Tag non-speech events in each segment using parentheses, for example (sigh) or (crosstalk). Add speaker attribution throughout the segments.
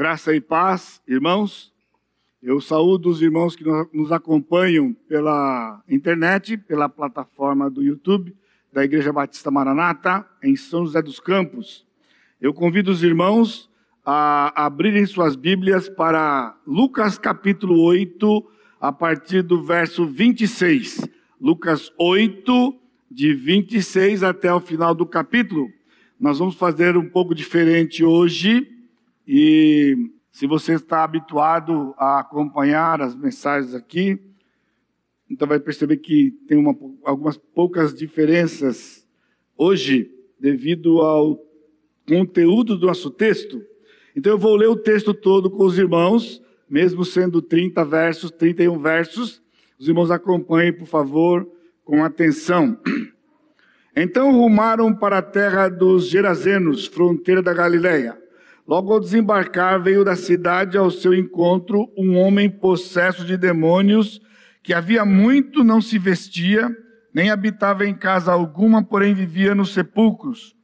Speaker 1: Graça e paz, irmãos. Eu saúdo os irmãos que nos acompanham pela internet, pela plataforma do YouTube da Igreja Batista Maranata, em São José dos Campos. Eu convido os irmãos a abrirem suas Bíblias para Lucas capítulo 8, a partir do verso 26. Lucas 8, de 26 até o final do capítulo. Nós vamos fazer um pouco diferente hoje e se você está habituado a acompanhar as mensagens aqui, então vai perceber que tem uma, algumas poucas diferenças hoje devido ao conteúdo do nosso texto. Então eu vou ler o texto todo com os irmãos, mesmo sendo 30 versos, 31 versos. Os irmãos acompanhem, por favor, com atenção. Então rumaram para a terra dos Gerazenos, fronteira da Galileia. Logo ao desembarcar, veio da cidade ao seu encontro um homem possesso de demônios, que havia muito não se vestia, nem habitava em casa alguma, porém vivia nos sepulcros.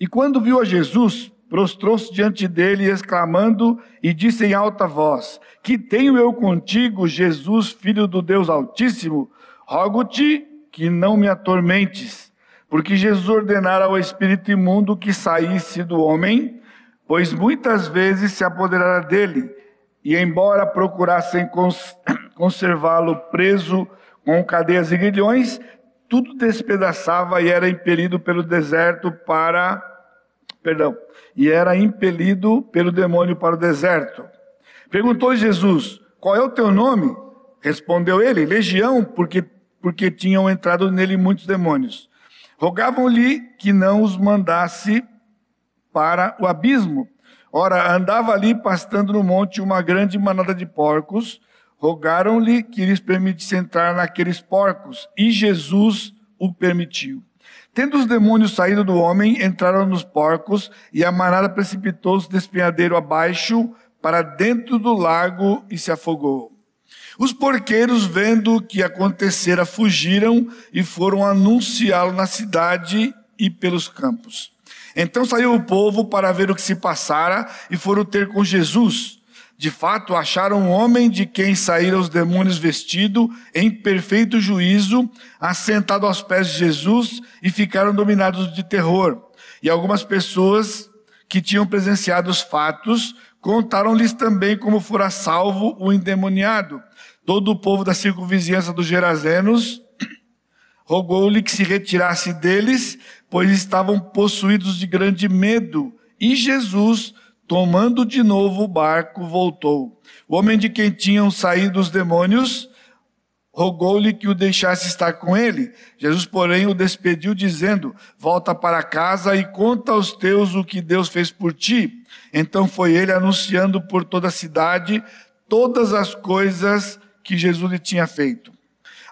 Speaker 1: E quando viu a Jesus, prostrou-se diante dele, exclamando, e disse em alta voz: Que tenho eu contigo, Jesus, filho do Deus Altíssimo? Rogo-te que não me atormentes, porque Jesus ordenara ao espírito imundo que saísse do homem, pois muitas vezes se apoderara dele, e embora procurassem cons (clears throat) conservá-lo preso com cadeias e grilhões, tudo despedaçava e era impelido pelo deserto para perdão, e era impelido pelo demônio para o deserto. Perguntou Jesus: Qual é o teu nome? Respondeu ele: Legião, porque porque tinham entrado nele muitos demônios. Rogavam-lhe que não os mandasse para o abismo. Ora, andava ali pastando no monte uma grande manada de porcos. Rogaram-lhe que lhes permitisse entrar naqueles porcos, e Jesus o permitiu. Tendo os demônios saído do homem, entraram nos porcos, e a manada precipitou-se despenhadeiro abaixo para dentro do lago e se afogou. Os porqueiros, vendo o que acontecera, fugiram e foram anunciá-lo na cidade e pelos campos. Então saiu o povo para ver o que se passara e foram ter com Jesus. De fato, acharam um homem de quem saíram os demônios vestido em perfeito juízo, assentado aos pés de Jesus e ficaram dominados de terror. E algumas pessoas que tinham presenciado os fatos contaram-lhes também como fora salvo o endemoniado. Todo o povo da circunvizinhança dos Gerazenos (clears throat) rogou-lhe que se retirasse deles, pois estavam possuídos de grande medo. E Jesus, tomando de novo o barco, voltou. O homem de quem tinham saído os demônios rogou-lhe que o deixasse estar com ele. Jesus, porém, o despediu, dizendo: Volta para casa e conta aos teus o que Deus fez por ti. Então foi ele anunciando por toda a cidade todas as coisas que Jesus lhe tinha feito.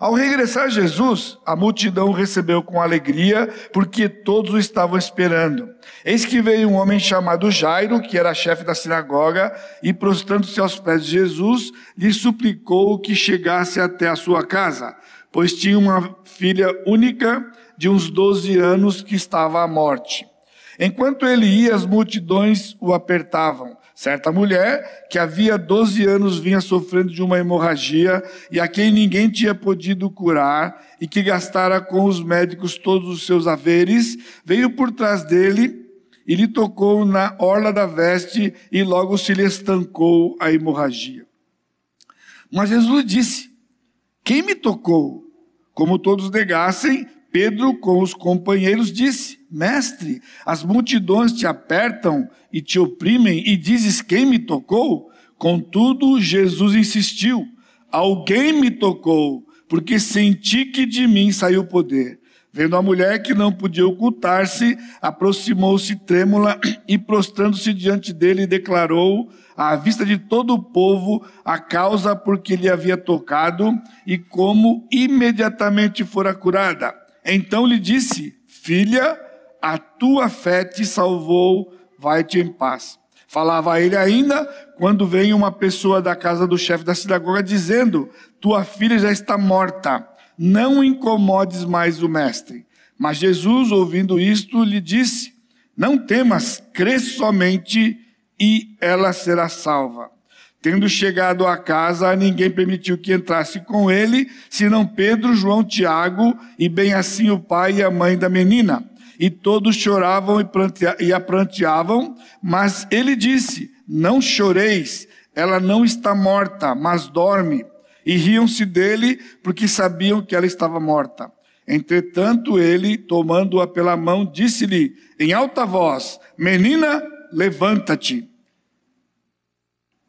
Speaker 1: Ao regressar Jesus, a multidão o recebeu com alegria, porque todos o estavam esperando. Eis que veio um homem chamado Jairo, que era chefe da sinagoga, e prostrando-se aos pés de Jesus, lhe suplicou que chegasse até a sua casa, pois tinha uma filha única de uns doze anos que estava à morte. Enquanto ele ia, as multidões o apertavam. Certa mulher que havia 12 anos vinha sofrendo de uma hemorragia e a quem ninguém tinha podido curar e que gastara com os médicos todos os seus haveres, veio por trás dele e lhe tocou na orla da veste e logo se lhe estancou a hemorragia. Mas Jesus disse: Quem me tocou? Como todos negassem, Pedro, com os companheiros, disse: Mestre, as multidões te apertam e te oprimem, e dizes: Quem me tocou? Contudo, Jesus insistiu: Alguém me tocou, porque senti que de mim saiu poder. Vendo a mulher que não podia ocultar-se, aproximou-se trêmula e, prostrando-se diante dele, declarou, à vista de todo o povo, a causa por que lhe havia tocado e como imediatamente fora curada. Então lhe disse: Filha, a tua fé te salvou, vai-te em paz. Falava ele ainda quando vem uma pessoa da casa do chefe da sinagoga dizendo: Tua filha já está morta, não incomodes mais o mestre. Mas Jesus, ouvindo isto, lhe disse: Não temas, crê somente e ela será salva. Tendo chegado à casa, ninguém permitiu que entrasse com ele, senão Pedro, João, Tiago e bem assim o pai e a mãe da menina. E todos choravam e a pranteavam, mas ele disse: Não choreis, ela não está morta, mas dorme. E riam-se dele, porque sabiam que ela estava morta. Entretanto, ele, tomando-a pela mão, disse-lhe em alta voz: Menina, levanta-te.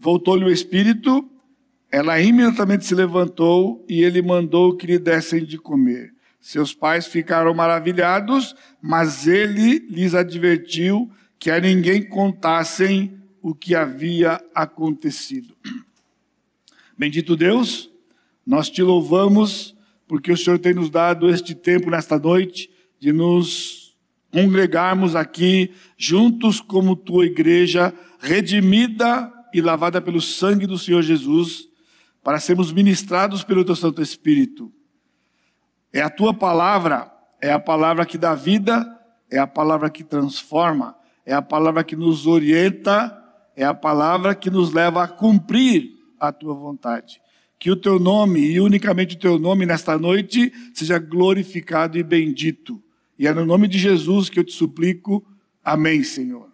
Speaker 1: Voltou-lhe o espírito, ela imediatamente se levantou e ele mandou que lhe dessem de comer. Seus pais ficaram maravilhados, mas ele lhes advertiu que a ninguém contassem o que havia acontecido. (clears throat) Bendito Deus, nós te louvamos porque o Senhor tem nos dado este tempo nesta noite de nos congregarmos aqui juntos como tua igreja redimida e lavada pelo sangue do Senhor Jesus, para sermos ministrados pelo teu Santo Espírito. É a tua palavra, é a palavra que dá vida, é a palavra que transforma, é a palavra que nos orienta, é a palavra que nos leva a cumprir a tua vontade. Que o teu nome, e unicamente o teu nome nesta noite, seja glorificado e bendito. E é no nome de Jesus que eu te suplico. Amém, Senhor.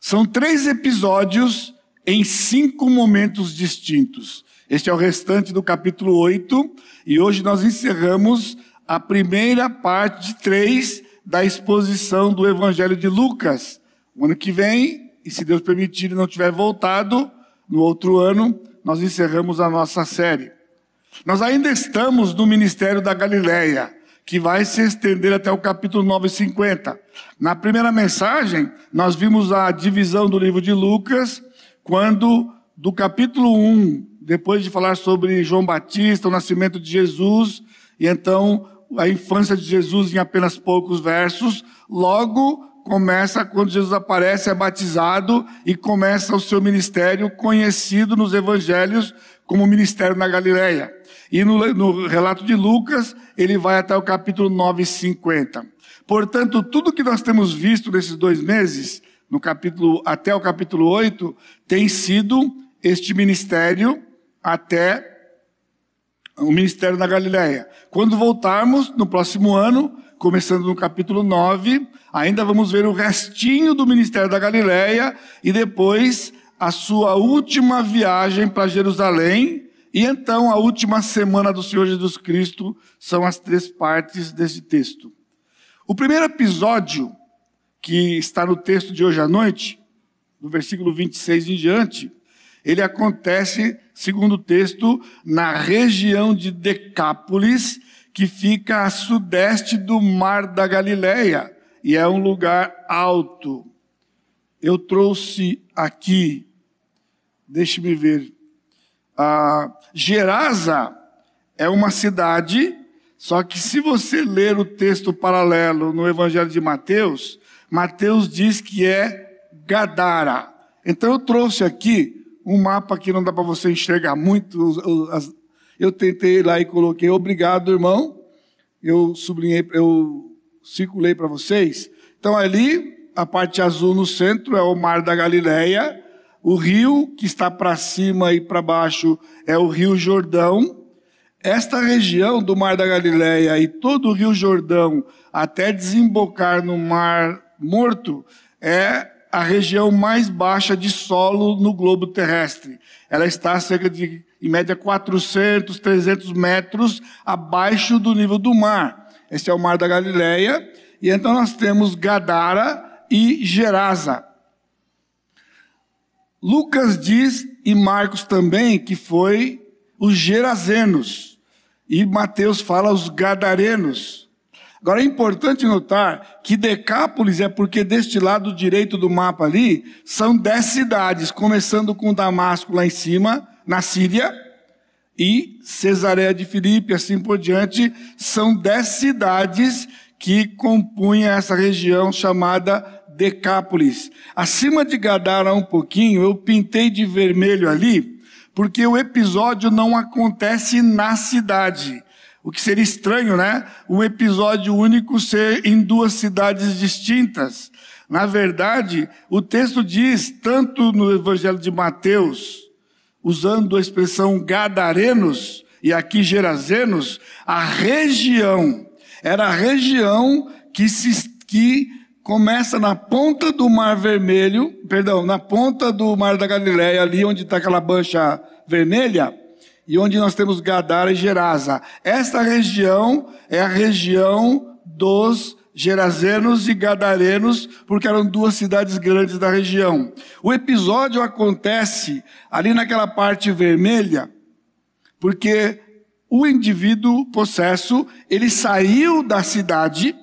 Speaker 1: São três episódios em cinco momentos distintos. Este é o restante do capítulo 8, e hoje nós encerramos a primeira parte de três da exposição do Evangelho de Lucas. O ano que vem, e se Deus permitir e não tiver voltado, no outro ano, nós encerramos a nossa série. Nós ainda estamos no ministério da Galileia, que vai se estender até o capítulo 950. Na primeira mensagem, nós vimos a divisão do livro de Lucas quando do capítulo 1, depois de falar sobre João Batista, o nascimento de Jesus, e então a infância de Jesus em apenas poucos versos, logo começa quando Jesus aparece, é batizado e começa o seu ministério conhecido nos evangelhos como ministério na Galileia. E no, no relato de Lucas, ele vai até o capítulo 9, 50. Portanto, tudo que nós temos visto nesses dois meses no capítulo, até o capítulo 8, tem sido este ministério até o ministério da Galileia. Quando voltarmos no próximo ano, começando no capítulo 9, ainda vamos ver o restinho do ministério da Galileia e depois a sua última viagem para Jerusalém e então a última semana do Senhor Jesus Cristo são as três partes desse texto. O primeiro episódio que está no texto de hoje à noite, do versículo 26 em diante, ele acontece, segundo o texto, na região de Decápolis, que fica a sudeste do Mar da Galileia, e é um lugar alto. Eu trouxe aqui, deixe-me ver, a Gerasa é uma cidade, só que se você ler o texto paralelo no Evangelho de Mateus, Mateus diz que é Gadara. Então eu trouxe aqui um mapa que não dá para você enxergar muito. Eu tentei lá e coloquei, obrigado, irmão. Eu sublinhei, eu circulei para vocês. Então ali, a parte azul no centro é o Mar da Galileia. O rio que está para cima e para baixo é o Rio Jordão. Esta região do Mar da Galileia e todo o Rio Jordão até desembocar no Mar Morto é a região mais baixa de solo no globo terrestre. Ela está cerca de, em média, 400, 300 metros abaixo do nível do mar. Esse é o Mar da Galileia. E então nós temos Gadara e Gerasa. Lucas diz, e Marcos também, que foi os Gerazenos. E Mateus fala os Gadarenos. Agora é importante notar que Decápolis é porque deste lado direito do mapa ali são dez cidades, começando com Damasco lá em cima, na Síria, e Cesareia de Filipe, assim por diante, são dez cidades que compunham essa região chamada Decápolis. Acima de Gadara um pouquinho, eu pintei de vermelho ali, porque o episódio não acontece na cidade. O que seria estranho, né? Um episódio único ser em duas cidades distintas. Na verdade, o texto diz, tanto no Evangelho de Mateus, usando a expressão gadarenos, e aqui gerazenos, a região, era a região que, se, que começa na ponta do Mar Vermelho, perdão, na ponta do Mar da Galileia, ali onde está aquela bancha vermelha, e onde nós temos Gadara e Gerasa. Esta região é a região dos Gerazenos e Gadarenos, porque eram duas cidades grandes da região. O episódio acontece ali naquela parte vermelha, porque o indivíduo possesso, ele saiu da cidade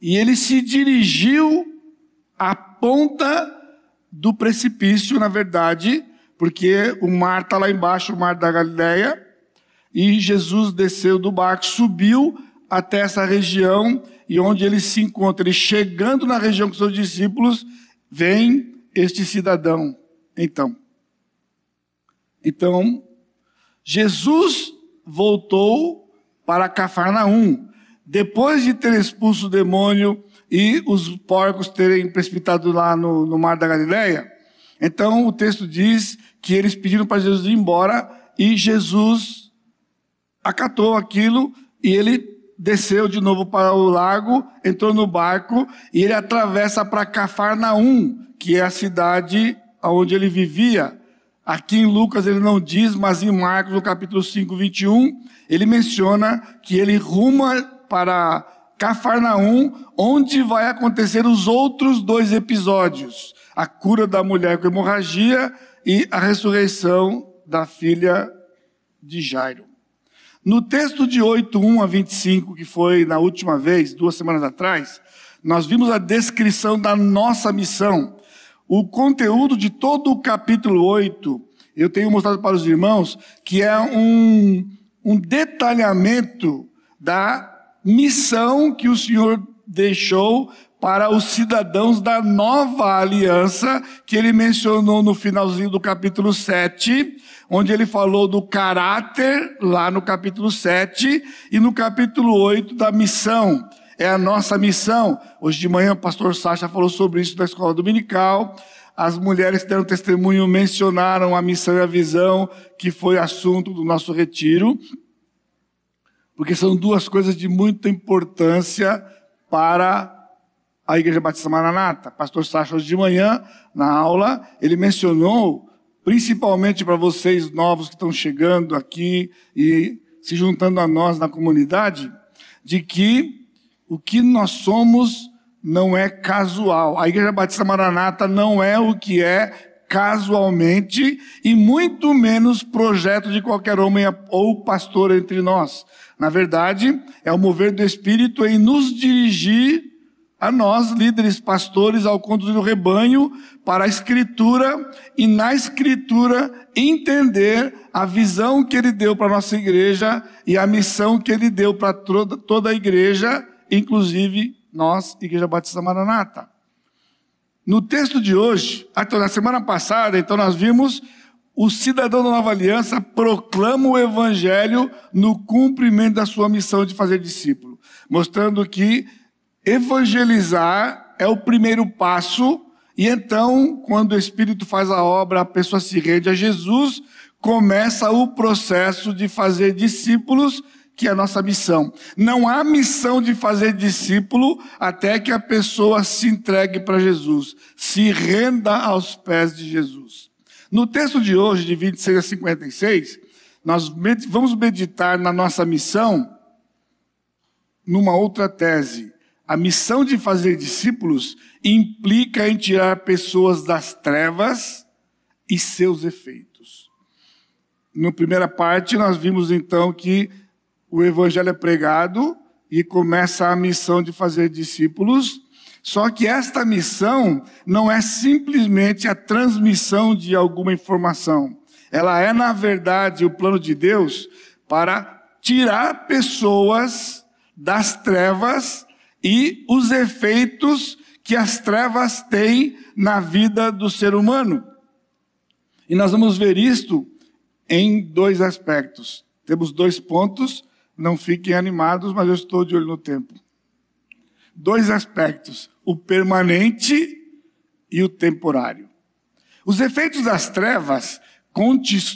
Speaker 1: e ele se dirigiu à ponta do precipício, na verdade, porque o mar está lá embaixo, o mar da Galileia, e Jesus desceu do barco, subiu até essa região, e onde ele se encontra, ele chegando na região com seus discípulos, vem este cidadão. Então, então, Jesus voltou para Cafarnaum, depois de ter expulso o demônio e os porcos terem precipitado lá no, no mar da Galileia. Então o texto diz que eles pediram para Jesus ir embora e Jesus acatou aquilo e ele desceu de novo para o lago, entrou no barco e ele atravessa para Cafarnaum, que é a cidade onde ele vivia. Aqui em Lucas ele não diz, mas em Marcos, no capítulo 5, 21, ele menciona que ele ruma para Cafarnaum, onde vai acontecer os outros dois episódios: a cura da mulher com hemorragia e a ressurreição da filha de Jairo. No texto de 8, 1 a 25, que foi na última vez, duas semanas atrás, nós vimos a descrição da nossa missão. O conteúdo de todo o capítulo 8, eu tenho mostrado para os irmãos, que é um, um detalhamento da missão que o Senhor deixou para os cidadãos da nova aliança, que ele mencionou no finalzinho do capítulo 7, onde ele falou do caráter, lá no capítulo 7, e no capítulo 8 da missão é a nossa missão. Hoje de manhã o pastor Sacha falou sobre isso na escola dominical. As mulheres que deram testemunho mencionaram a missão e a visão, que foi assunto do nosso retiro, porque são duas coisas de muita importância para a Igreja Batista Maranata. Pastor Sacha, hoje de manhã, na aula, ele mencionou, principalmente para vocês novos que estão chegando aqui e se juntando a nós na comunidade, de que o que nós somos não é casual. A Igreja Batista Maranata não é o que é casualmente e muito menos projeto de qualquer homem ou pastor entre nós. Na verdade, é o mover do Espírito em nos dirigir a nós, líderes, pastores, ao conduzir o rebanho para a Escritura e na Escritura entender a visão que Ele deu para a nossa igreja e a missão que Ele deu para toda, a igreja inclusive nós, Igreja Batista Maranata. No texto de hoje, então, na semana passada, então nós vimos o cidadão da nova aliança proclama o evangelho no cumprimento da sua missão de fazer discípulo, mostrando que evangelizar é o primeiro passo e então, quando o Espírito faz a obra, a pessoa se rende a Jesus, começa o processo de fazer discípulos que é a nossa missão. Não há missão de fazer discípulo até que a pessoa se entregue para Jesus, se renda aos pés de Jesus. No texto de hoje, de 26 a 56, nós vamos meditar na nossa missão numa outra tese. A missão de fazer discípulos implica em tirar pessoas das trevas e seus efeitos. Na primeira parte, nós vimos então que o evangelho é pregado e começa a missão de fazer discípulos. Só que esta missão não é simplesmente a transmissão de alguma informação. Ela é, na verdade, o plano de Deus para tirar pessoas das trevas e os efeitos que as trevas têm na vida do ser humano. E nós vamos ver isto em dois aspectos. Temos dois pontos não fiquem animados, mas eu estou de olho no tempo. dois aspectos: o permanente e o temporário. Os efeitos das trevas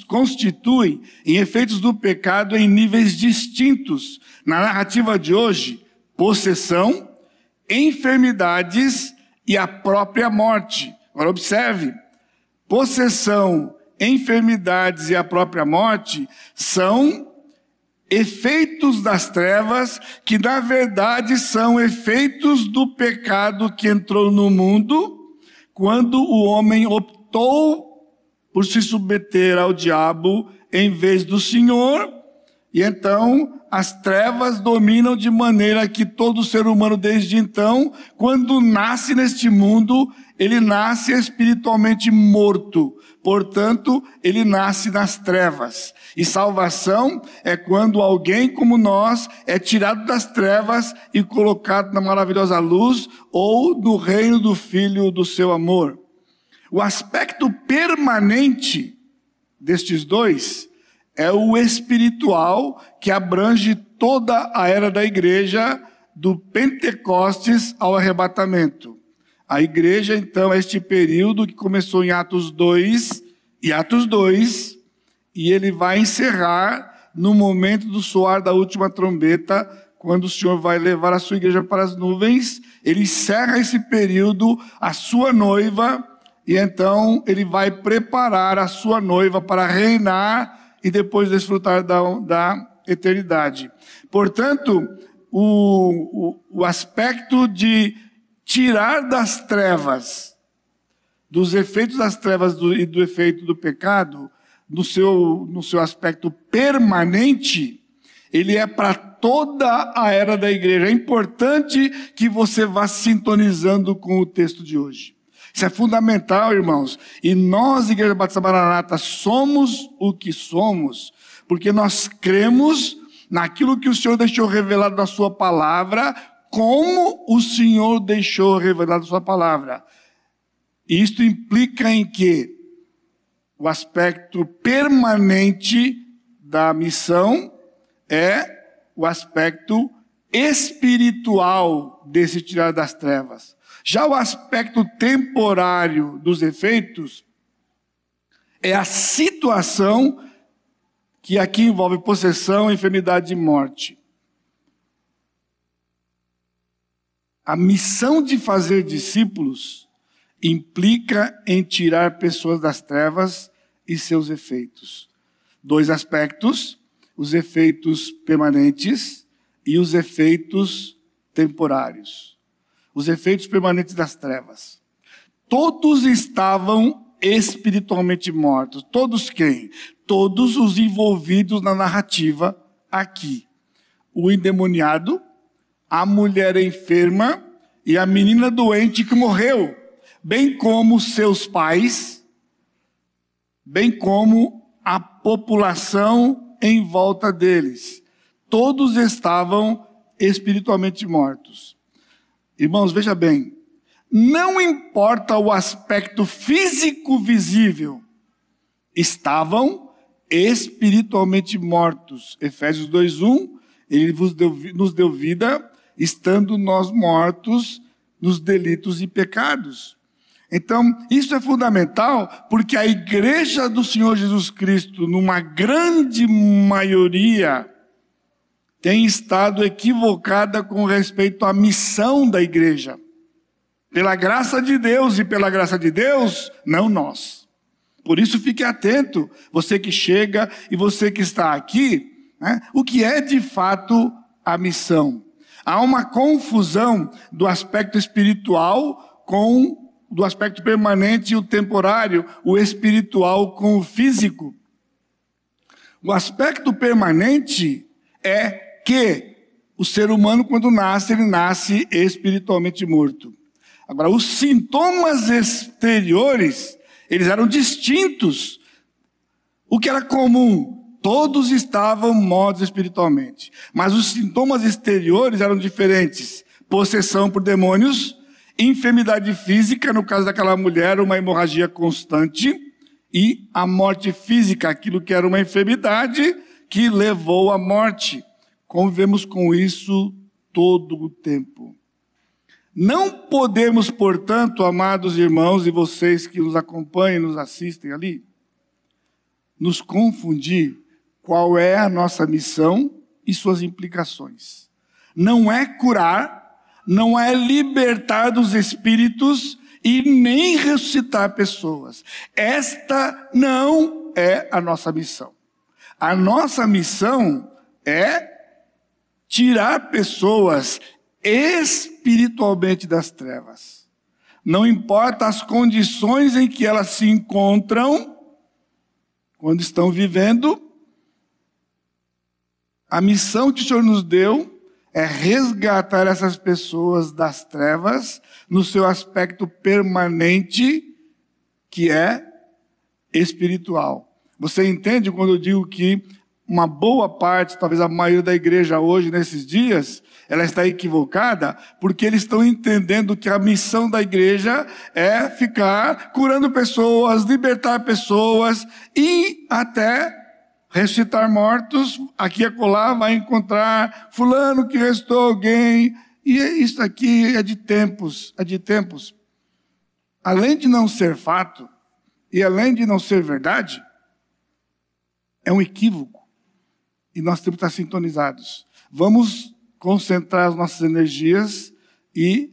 Speaker 1: constituem em efeitos do pecado em níveis distintos. Na narrativa de hoje, possessão, enfermidades e a própria morte. Agora observe, possessão, enfermidades e a própria morte são efeitos das trevas que na verdade são efeitos do pecado que entrou no mundo quando o homem optou por se submeter ao diabo em vez do Senhor, e então as trevas dominam de maneira que todo ser humano desde então, quando nasce neste mundo, ele nasce espiritualmente morto. Portanto, ele nasce nas trevas. E salvação é quando alguém como nós é tirado das trevas e colocado na maravilhosa luz ou no reino do filho do seu amor. O aspecto permanente destes dois é o espiritual que abrange toda a era da igreja, do Pentecostes ao arrebatamento. A igreja, então, é este período que começou em Atos 2 e Atos 2, e ele vai encerrar no momento do soar da última trombeta, quando o Senhor vai levar a sua igreja para as nuvens, ele encerra esse período, a sua noiva e então ele vai preparar a sua noiva para reinar e depois desfrutar da, da eternidade. Portanto, o, o, o aspecto de tirar das trevas, dos efeitos das trevas do, e do efeito do pecado, no seu, no seu aspecto permanente, ele é para toda a era da igreja. É importante que você vá sintonizando com o texto de hoje. Isso é fundamental, irmãos. E nós, Igreja Batista Maranata, somos o que somos, porque nós cremos naquilo que o Senhor deixou revelado na Sua palavra, como o Senhor deixou revelado na Sua palavra. Isto implica em que o aspecto permanente da missão é o aspecto espiritual desse tirar das trevas. Já o aspecto temporário dos efeitos é a situação que aqui envolve possessão, enfermidade e morte. A missão de fazer discípulos implica em tirar pessoas das trevas e seus efeitos. Dois aspectos: os efeitos permanentes e os efeitos temporários os efeitos permanentes das trevas. Todos estavam espiritualmente mortos. Todos quem? Todos os envolvidos na narrativa aqui. O endemoniado, a mulher enferma e a menina doente que morreu, bem como seus pais, bem como a população em volta deles. Todos estavam espiritualmente mortos. Irmãos, veja bem, não importa o aspecto físico visível, estavam espiritualmente mortos. Efésios 2:1, ele deu, nos deu vida, estando nós mortos nos delitos e pecados. Então, isso é fundamental porque a igreja do Senhor Jesus Cristo, numa grande maioria, tem estado equivocada com respeito à missão da igreja. Pela graça de Deus e pela graça de Deus, não nós. Por isso fique atento, você que chega e você que está aqui, né, o que é de fato a missão. Há uma confusão do aspecto espiritual com do aspecto permanente e o temporário, o espiritual com o físico. O aspecto permanente é que o ser humano, quando nasce, ele nasce espiritualmente morto. Agora, os sintomas exteriores, eles eram distintos. O que era comum? Todos estavam mortos espiritualmente. Mas os sintomas exteriores eram diferentes. Possessão por demônios, enfermidade física, no caso daquela mulher, uma hemorragia constante, e a morte física, aquilo que era uma enfermidade que levou à morte. Convivemos com isso todo o tempo. Não podemos, portanto, amados irmãos e vocês que nos acompanham e nos assistem ali, nos confundir qual é a nossa missão e suas implicações. Não é curar, não é libertar dos espíritos e nem ressuscitar pessoas. Esta não é a nossa missão. A nossa missão é tirar pessoas espiritualmente das trevas. Não importa as condições em que elas se encontram, quando estão vivendo, a missão que o Senhor nos deu é resgatar essas pessoas das trevas no seu aspecto permanente, que é espiritual. Você entende quando eu digo que uma boa parte, talvez a maioria da igreja hoje, nesses dias, ela está equivocada, porque eles estão entendendo que a missão da igreja é ficar curando pessoas, libertar pessoas e até ressuscitar mortos. Aqui e acolá vai encontrar fulano que restou alguém. E isso aqui é de tempos, é de tempos. Além de não ser fato, e além de não ser verdade, é um equívoco e nós temos que estar sintonizados. Vamos concentrar as nossas energias e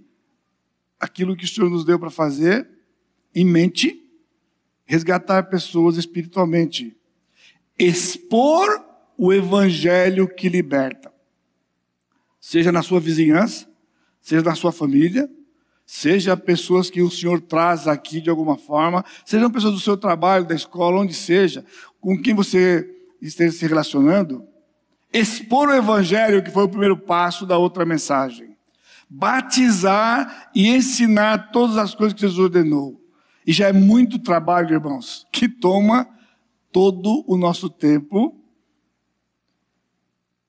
Speaker 1: aquilo que o Senhor nos deu para fazer em mente, resgatar pessoas espiritualmente, expor o evangelho que liberta. Seja na sua vizinhança, seja na sua família, seja pessoas que o Senhor traz aqui de alguma forma, sejam pessoas do seu trabalho, da escola, onde seja, com quem você esteja se relacionando, expor o evangelho, que foi o primeiro passo da outra mensagem. Batizar e ensinar todas as coisas que Jesus ordenou. E já é muito trabalho, irmãos, que toma todo o nosso tempo.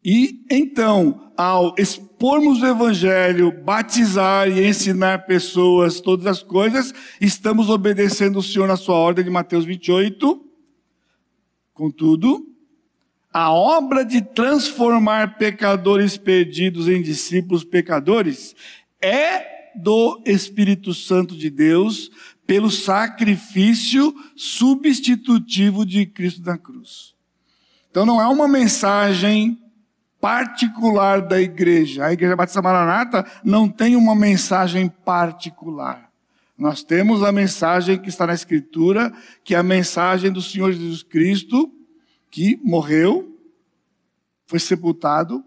Speaker 1: E então, ao expormos o Evangelho, batizar e ensinar pessoas todas as coisas, estamos obedecendo o Senhor na sua ordem de Mateus 28. Contudo, a obra de transformar pecadores perdidos em discípulos pecadores é do Espírito Santo de Deus pelo sacrifício substitutivo de Cristo na cruz. Então não é uma mensagem particular da igreja. A Igreja Batista Maranata não tem uma mensagem particular. Nós temos a mensagem que está na Escritura, que é a mensagem do Senhor Jesus Cristo, que morreu, foi sepultado,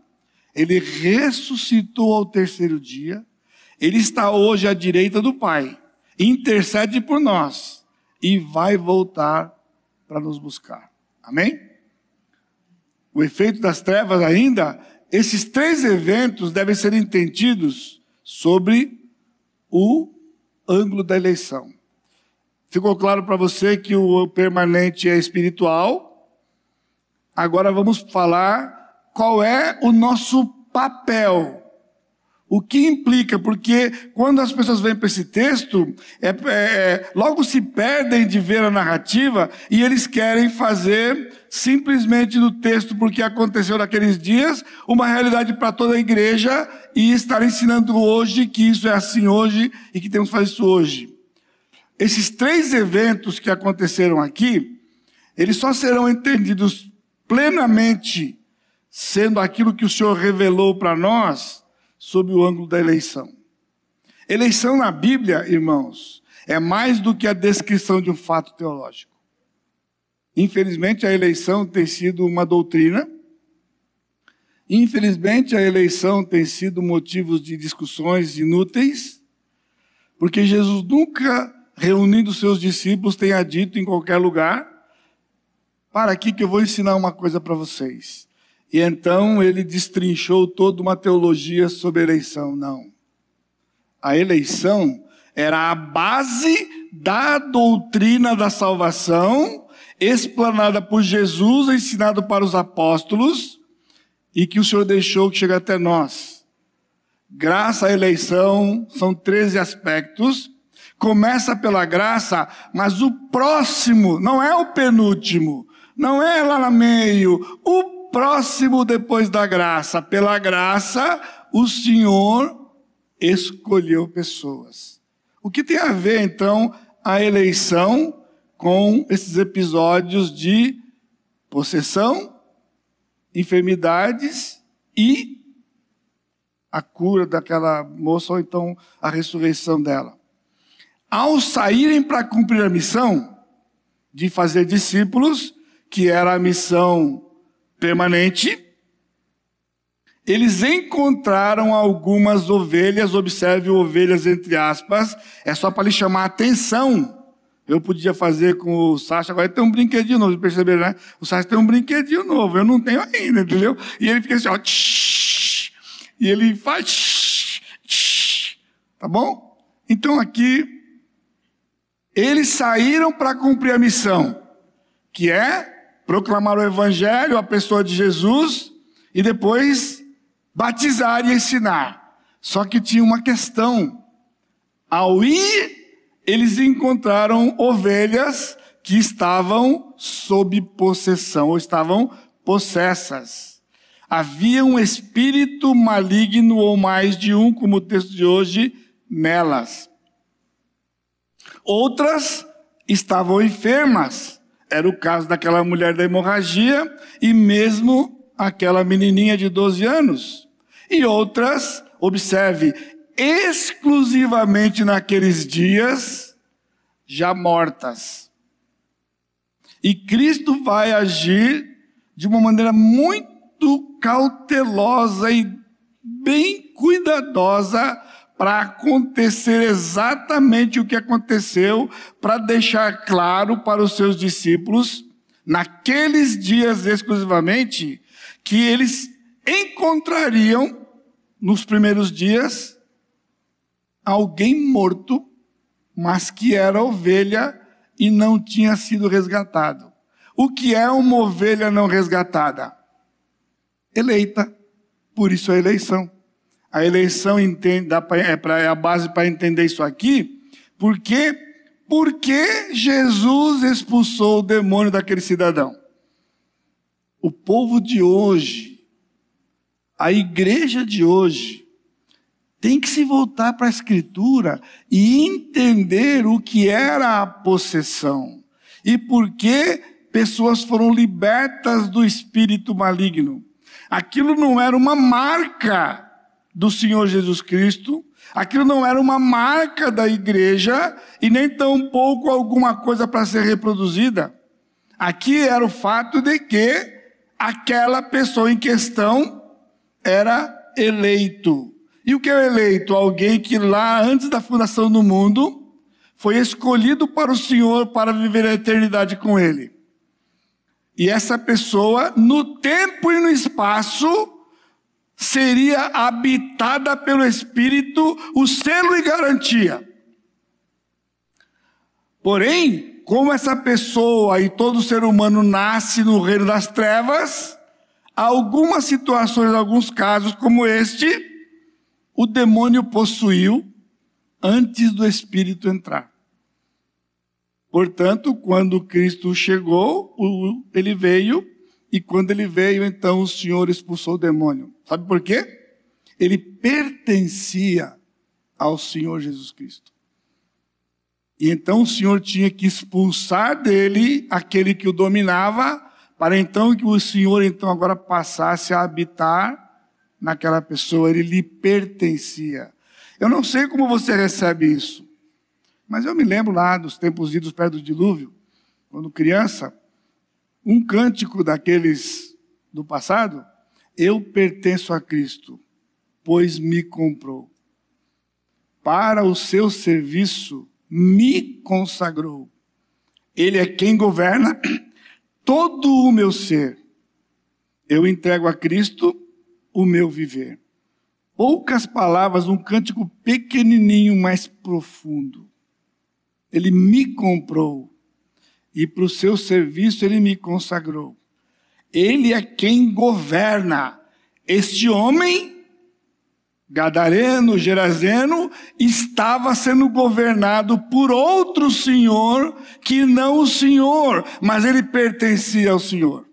Speaker 1: ele ressuscitou ao terceiro dia, ele está hoje à direita do Pai, intercede por nós e vai voltar para nos buscar. Amém? O efeito das trevas ainda, esses três eventos devem ser entendidos sobre o ângulo da eleição. Ficou claro para você que o permanente é espiritual, Agora vamos falar qual é o nosso papel. O que implica, porque quando as pessoas vêm para esse texto, é, é, logo se perdem de ver a narrativa e eles querem fazer simplesmente do texto, porque aconteceu naqueles dias, uma realidade para toda a igreja e estar ensinando hoje que isso é assim hoje e que temos que fazer isso hoje. Esses três eventos que aconteceram aqui, eles só serão entendidos plenamente sendo aquilo que o Senhor revelou para nós sob o ângulo da eleição. Eleição na Bíblia, irmãos, é mais do que a descrição de um fato teológico. Infelizmente, a eleição tem sido uma doutrina. Infelizmente, a eleição tem sido motivo de discussões inúteis, porque Jesus nunca, reunindo seus discípulos, tenha dito em qualquer lugar para aqui que eu vou ensinar uma coisa para vocês. E então ele destrinchou toda uma teologia sobre eleição. Não. A eleição era a base da doutrina da salvação, explanada por Jesus, ensinado para os apóstolos, e que o Senhor deixou que chegue até nós. Graça à eleição são 13 aspectos. Começa pela graça, mas o próximo não é o penúltimo. Não é lá no meio. O próximo depois da graça. Pela graça, o Senhor escolheu pessoas. O que tem a ver, então, a eleição com esses episódios de possessão, enfermidades e a cura daquela moça, ou então a ressurreição dela. Ao saírem para cumprir a missão de fazer discípulos, que era a missão permanente, eles encontraram algumas ovelhas, observe ovelhas entre aspas, é só para lhe chamar a atenção. Eu podia fazer com o Sacha, agora tem um brinquedinho novo, perceberam, né? O Sacha tem um brinquedinho novo, eu não tenho ainda, entendeu? E ele fica assim, ó, tsh, e ele faz, tsh, tsh, tá bom? Então aqui, eles saíram para cumprir a missão, que é proclamar o Evangelho, a pessoa de Jesus, e depois batizar e ensinar. Só que tinha uma questão. Ao ir, eles encontraram ovelhas que estavam sob possessão, ou estavam possessas. Havia um espírito maligno ou mais de um, como o texto de hoje, nelas. Outras estavam enfermas. Era o caso daquela mulher da hemorragia e mesmo aquela menininha de 12 anos. E outras, observe, exclusivamente naqueles dias, já mortas. E Cristo vai agir de uma maneira muito cautelosa e bem cuidadosa para acontecer exatamente o que aconteceu, para deixar claro para os seus discípulos, naqueles dias exclusivamente, que eles encontrariam, nos primeiros dias, alguém morto, mas que era ovelha e não tinha sido resgatado. O que é uma ovelha não resgatada? Eleita. Por isso a eleição. A eleição é, é a base para entender isso aqui, porque porque Jesus expulsou o demônio daquele cidadão? o povo de hoje, a igreja de hoje, tem que se voltar para a Escritura e entender o que era a possessão e por que pessoas foram libertas do espírito maligno. Aquilo não era uma marca do Senhor Jesus Cristo, aquilo não era uma marca da igreja e nem tampouco alguma coisa para ser reproduzida. Aqui era o fato de que aquela pessoa em questão era eleito. E o que é eleito? Alguém que lá antes da fundação do mundo foi escolhido para o Senhor para viver a eternidade com Ele. E essa pessoa, no tempo e no espaço, seria habitada pelo Espírito, o selo e garantia. Porém, como essa pessoa e todo ser humano nasce no reino das trevas, algumas situações, alguns casos como este, o demônio possuiu antes do espírito entrar. Portanto, quando Cristo chegou, ele veio, e quando ele veio, então o Senhor expulsou o demônio. Sabe por quê? Ele pertencia ao Senhor Jesus Cristo. E então o Senhor tinha que expulsar dele aquele que o dominava, para então que o Senhor então agora passasse a habitar naquela pessoa, ele lhe pertencia. Eu não sei como você recebe isso, mas eu me lembro lá dos tempos idos perto do dilúvio, quando criança, um cântico daqueles do passado, eu pertenço a Cristo, pois me comprou. Para o seu serviço me consagrou. Ele é quem governa (clears throat) todo o meu ser. Eu entrego a Cristo o meu viver. Poucas palavras, um cântico pequenininho, mas profundo. Ele me comprou e para o seu serviço ele me consagrou. Ele é quem governa. Este homem Gadareno, Gerazeno, estava sendo governado por outro senhor que não o senhor, mas ele pertencia ao senhor.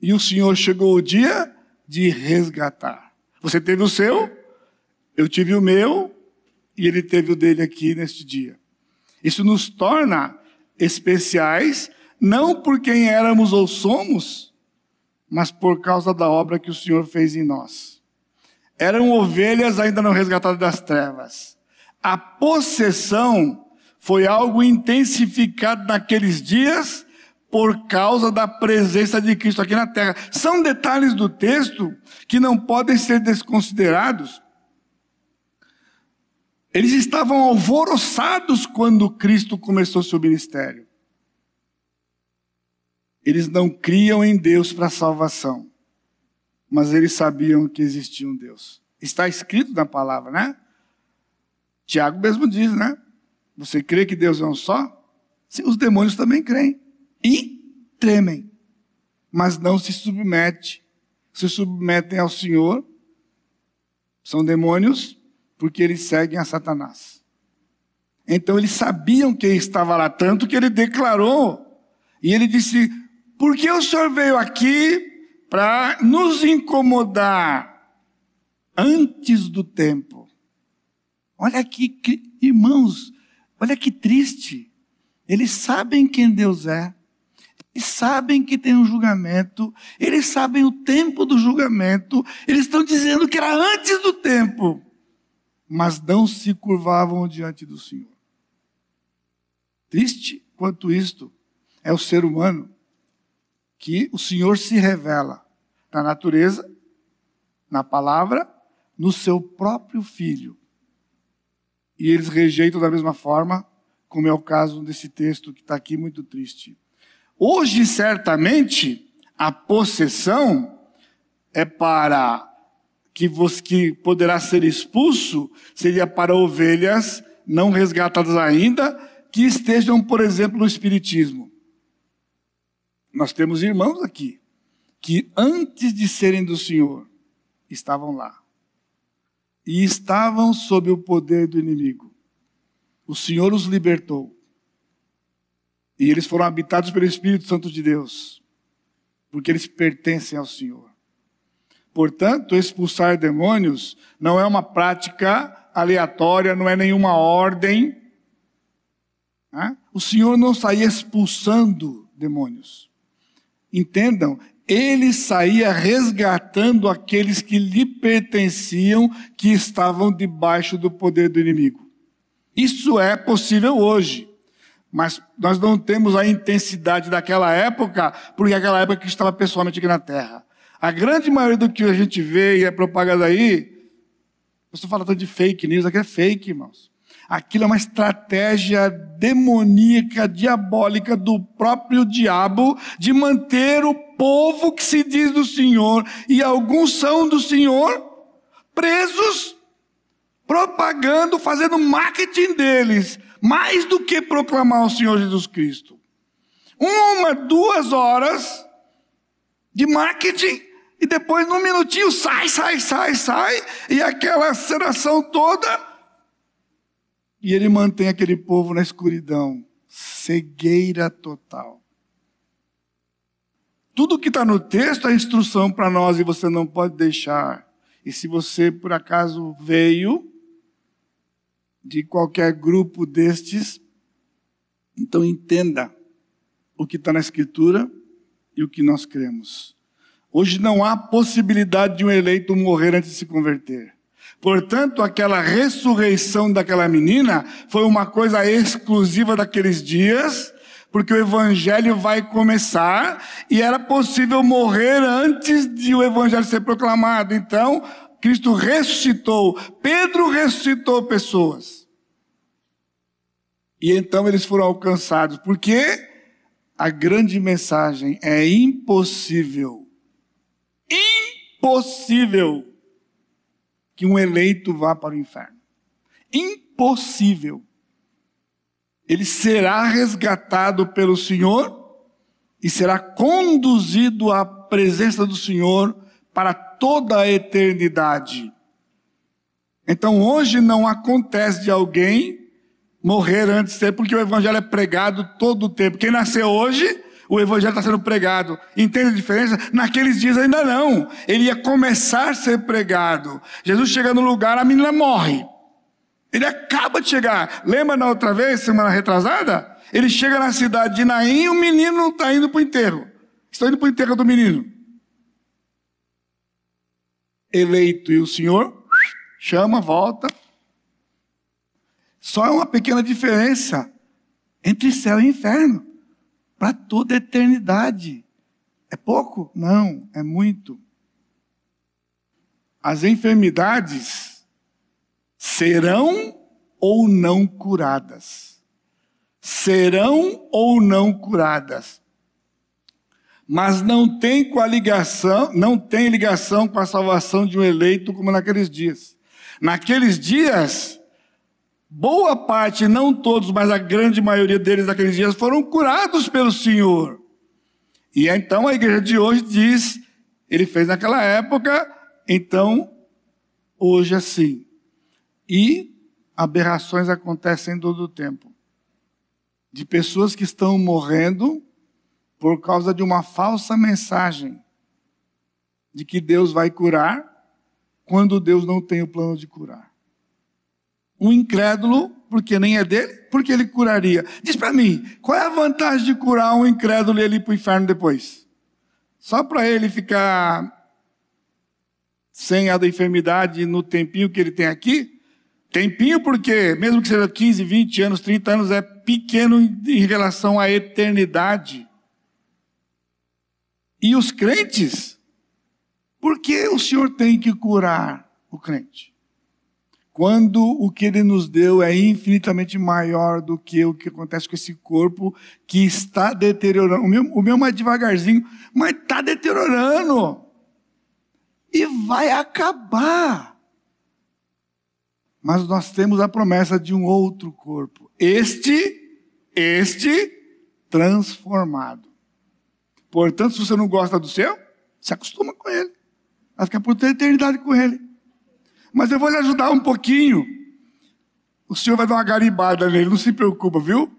Speaker 1: E o senhor chegou o dia de resgatar. Você teve o seu, Eu tive o meu e ele teve o dele aqui neste dia. Isso nos torna especiais, não por quem éramos ou somos, mas por causa da obra que o Senhor fez em nós. Eram ovelhas ainda não resgatadas das trevas. A possessão foi algo intensificado naqueles dias por causa da presença de Cristo aqui na terra. São detalhes do texto que não podem ser desconsiderados. Eles estavam alvoroçados quando Cristo começou seu ministério. Eles não criam em Deus para salvação, mas eles sabiam que existia um Deus. Está escrito na palavra, né? Tiago mesmo diz, né? Você crê que Deus é um só? Sim, os demônios também creem e tremem, mas não se submete, se submetem ao Senhor. São demônios porque eles seguem a Satanás. Então eles sabiam que estava lá, tanto que ele declarou. E ele disse: Por que o senhor veio aqui para nos incomodar antes do tempo? Olha que, irmãos, olha que triste. Eles sabem quem Deus é. Eles sabem que tem um julgamento, eles sabem o tempo do julgamento, eles estão dizendo que era antes do tempo, mas não se curvavam diante do Senhor. Triste quanto isto é o ser humano, que o Senhor se revela na natureza, na palavra, no seu próprio filho. E eles rejeitam da mesma forma, como é o caso desse texto que está aqui muito triste. Hoje, certamente, a possessão é para que, você, que poderá ser expulso, seria para ovelhas não resgatadas ainda, que estejam, por exemplo, no Espiritismo. Nós temos irmãos aqui, que antes de serem do Senhor, estavam lá. E estavam sob o poder do inimigo. O Senhor os libertou. E eles foram habitados pelo Espírito Santo de Deus, porque eles pertencem ao Senhor. Portanto, expulsar demônios não é uma prática aleatória, não é nenhuma ordem. Né? O Senhor não saía expulsando demônios. Entendam, ele saía resgatando aqueles que lhe pertenciam, que estavam debaixo do poder do inimigo. Isso é possível hoje. Mas nós não temos a intensidade daquela época, porque aquela época que estava pessoalmente aqui na terra. A grande maioria do que a gente vê e é propagado aí, você fala tanto de fake news, aqui é fake, irmãos. Aquilo é uma estratégia demoníaca, diabólica do próprio diabo de manter o povo que se diz do Senhor, e alguns são do Senhor, presos, propagando, fazendo marketing deles mais do que proclamar o Senhor Jesus Cristo. Uma, duas horas de marketing e depois num minutinho sai, sai, sai, sai e aquela aceleração toda e ele mantém aquele povo na escuridão, cegueira total. Tudo que está no texto é instrução para nós e você não pode deixar. E se você por acaso veio de qualquer grupo destes. Então entenda o que está na Escritura e o que nós cremos. Hoje não há possibilidade de um eleito morrer antes de se converter. Portanto, aquela ressurreição daquela menina foi uma coisa exclusiva daqueles dias, porque o evangelho vai começar e era possível morrer antes de o evangelho ser proclamado. Então, Cristo ressuscitou, Pedro ressuscitou pessoas. E então eles foram alcançados, porque a grande mensagem é impossível, impossível que um eleito vá para o inferno. Impossível. Ele será resgatado pelo Senhor e será conduzido à presença do Senhor para toda a eternidade. Então hoje não acontece de alguém morrer antes de ser, porque o evangelho é pregado todo o tempo. Quem nasceu hoje, o evangelho está sendo pregado. Entende a diferença? Naqueles dias ainda não. Ele ia começar a ser pregado. Jesus chega no lugar, a menina morre. Ele acaba de chegar. Lembra na outra vez, semana retrasada? Ele chega na cidade de Naim e o menino está indo para o enterro. Estão indo para o enterro do menino. Eleito e o Senhor chama, volta. Só é uma pequena diferença entre céu e inferno para toda a eternidade. É pouco? Não, é muito. As enfermidades serão ou não curadas. Serão ou não curadas. Mas não tem com a ligação, não tem ligação com a salvação de um eleito como naqueles dias. Naqueles dias, boa parte, não todos, mas a grande maioria deles naqueles dias foram curados pelo Senhor. E então a igreja de hoje diz, ele fez naquela época, então hoje assim. E aberrações acontecem todo o tempo. De pessoas que estão morrendo por causa de uma falsa mensagem de que Deus vai curar, quando Deus não tem o plano de curar. O incrédulo, porque nem é dele, porque ele curaria. Diz para mim, qual é a vantagem de curar um incrédulo e ele ir para o inferno depois? Só para ele ficar sem a da enfermidade no tempinho que ele tem aqui? Tempinho porque, mesmo que seja 15, 20 anos, 30 anos, é pequeno em relação à eternidade. E os crentes por que o Senhor tem que curar o crente? Quando o que ele nos deu é infinitamente maior do que o que acontece com esse corpo que está deteriorando. O meu, o meu mais devagarzinho, mas está deteriorando. E vai acabar. Mas nós temos a promessa de um outro corpo. Este, este transformado. Portanto, se você não gosta do seu, se acostuma com ele. Vai ficar por toda a eternidade com Ele. Mas eu vou lhe ajudar um pouquinho. O Senhor vai dar uma garibada nele, não se preocupa, viu?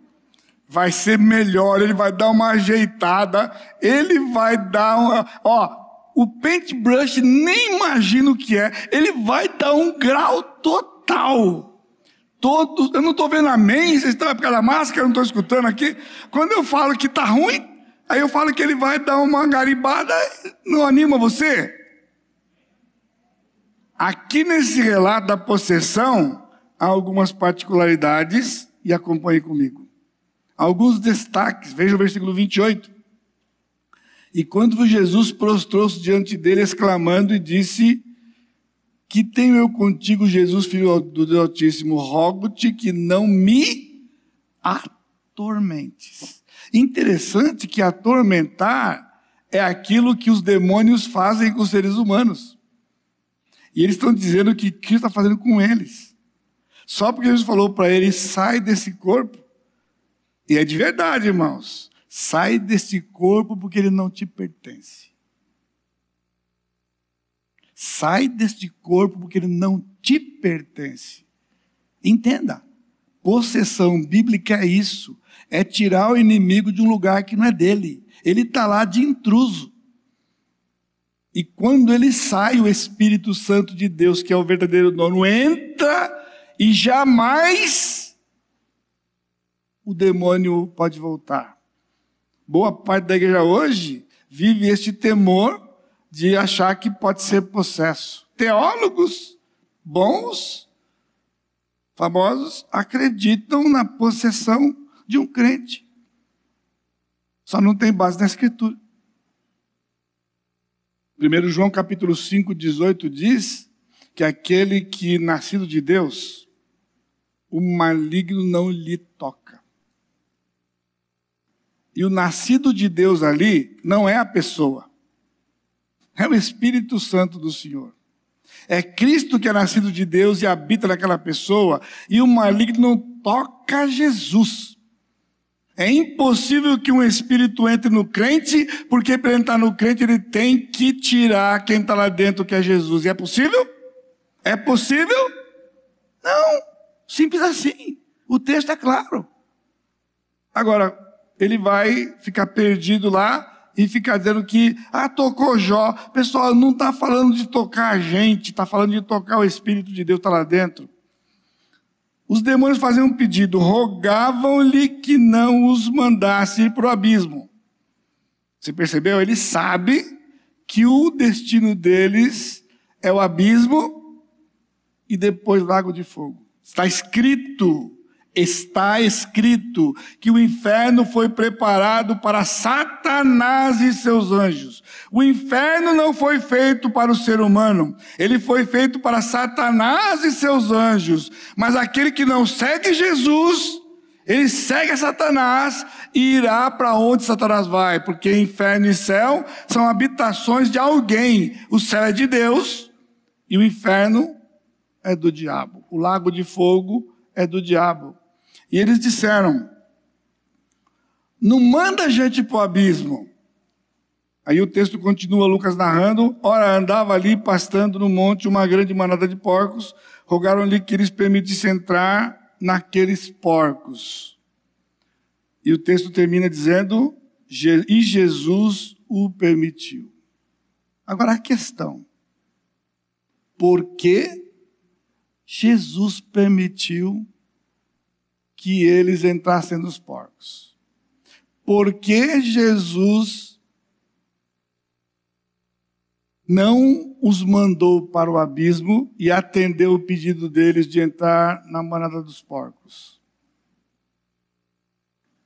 Speaker 1: Vai ser melhor, ele vai dar uma ajeitada, ele vai dar uma. Ó, o paintbrush nem imagino o que é, ele vai dar um grau total. Todos, eu não estou vendo amém, vocês estão por causa da máscara, eu não estou escutando aqui. Quando eu falo que está ruim, aí eu falo que ele vai dar uma garibada, não anima você? Aqui nesse relato da possessão, há algumas particularidades e acompanhe comigo. Alguns destaques, veja o versículo 28. E quando Jesus prostrou-se diante dele, exclamando, e disse: Que tenho eu contigo, Jesus, filho do Deus Altíssimo, rogo-te que não me atormentes. Interessante que atormentar é aquilo que os demônios fazem com os seres humanos. E eles estão dizendo que Cristo está fazendo com eles. Só porque Jesus falou para eles: sai desse corpo. E é de verdade, irmãos. Sai desse corpo porque ele não te pertence. Sai deste corpo porque ele não te pertence. Entenda. Possessão bíblica é isso. É tirar o inimigo de um lugar que não é dele. Ele está lá de intruso. E quando ele sai, o Espírito Santo de Deus, que é o verdadeiro dono, entra e jamais o demônio pode voltar. Boa parte da igreja hoje vive este temor de achar que pode ser possesso. Teólogos bons, famosos, acreditam na possessão de um crente. Só não tem base na Escritura. 1 João capítulo 5, 18 diz que aquele que nascido de Deus, o maligno não lhe toca. E o nascido de Deus ali não é a pessoa, é o Espírito Santo do Senhor. É Cristo que é nascido de Deus e habita naquela pessoa, e o maligno não toca Jesus. É impossível que um espírito entre no crente, porque para entrar no crente ele tem que tirar quem está lá dentro, que é Jesus. E é possível? É possível? Não. Simples assim. O texto é claro. Agora, ele vai ficar perdido lá e ficar dizendo que, ah, tocou Jó. Pessoal, não está falando de tocar a gente, está falando de tocar o Espírito de Deus, está lá dentro. Os demônios faziam um pedido, rogavam-lhe que não os mandasse para o abismo. Você percebeu? Ele sabe que o destino deles é o abismo e depois lago de fogo. Está escrito, está escrito que o inferno foi preparado para Satanás e seus anjos. O inferno não foi feito para o ser humano, ele foi feito para Satanás e seus anjos. Mas aquele que não segue Jesus, ele segue a Satanás e irá para onde Satanás vai, porque inferno e céu são habitações de alguém. O céu é de Deus e o inferno é do diabo. O lago de fogo é do diabo. E eles disseram: Não manda gente para o abismo. Aí o texto continua, Lucas narrando: Ora, andava ali pastando no monte uma grande manada de porcos, rogaram-lhe que eles permitissem entrar naqueles porcos. E o texto termina dizendo: e Jesus o permitiu. Agora a questão: por que Jesus permitiu que eles entrassem nos porcos? Por que Jesus não os mandou para o abismo e atendeu o pedido deles de entrar na manada dos porcos.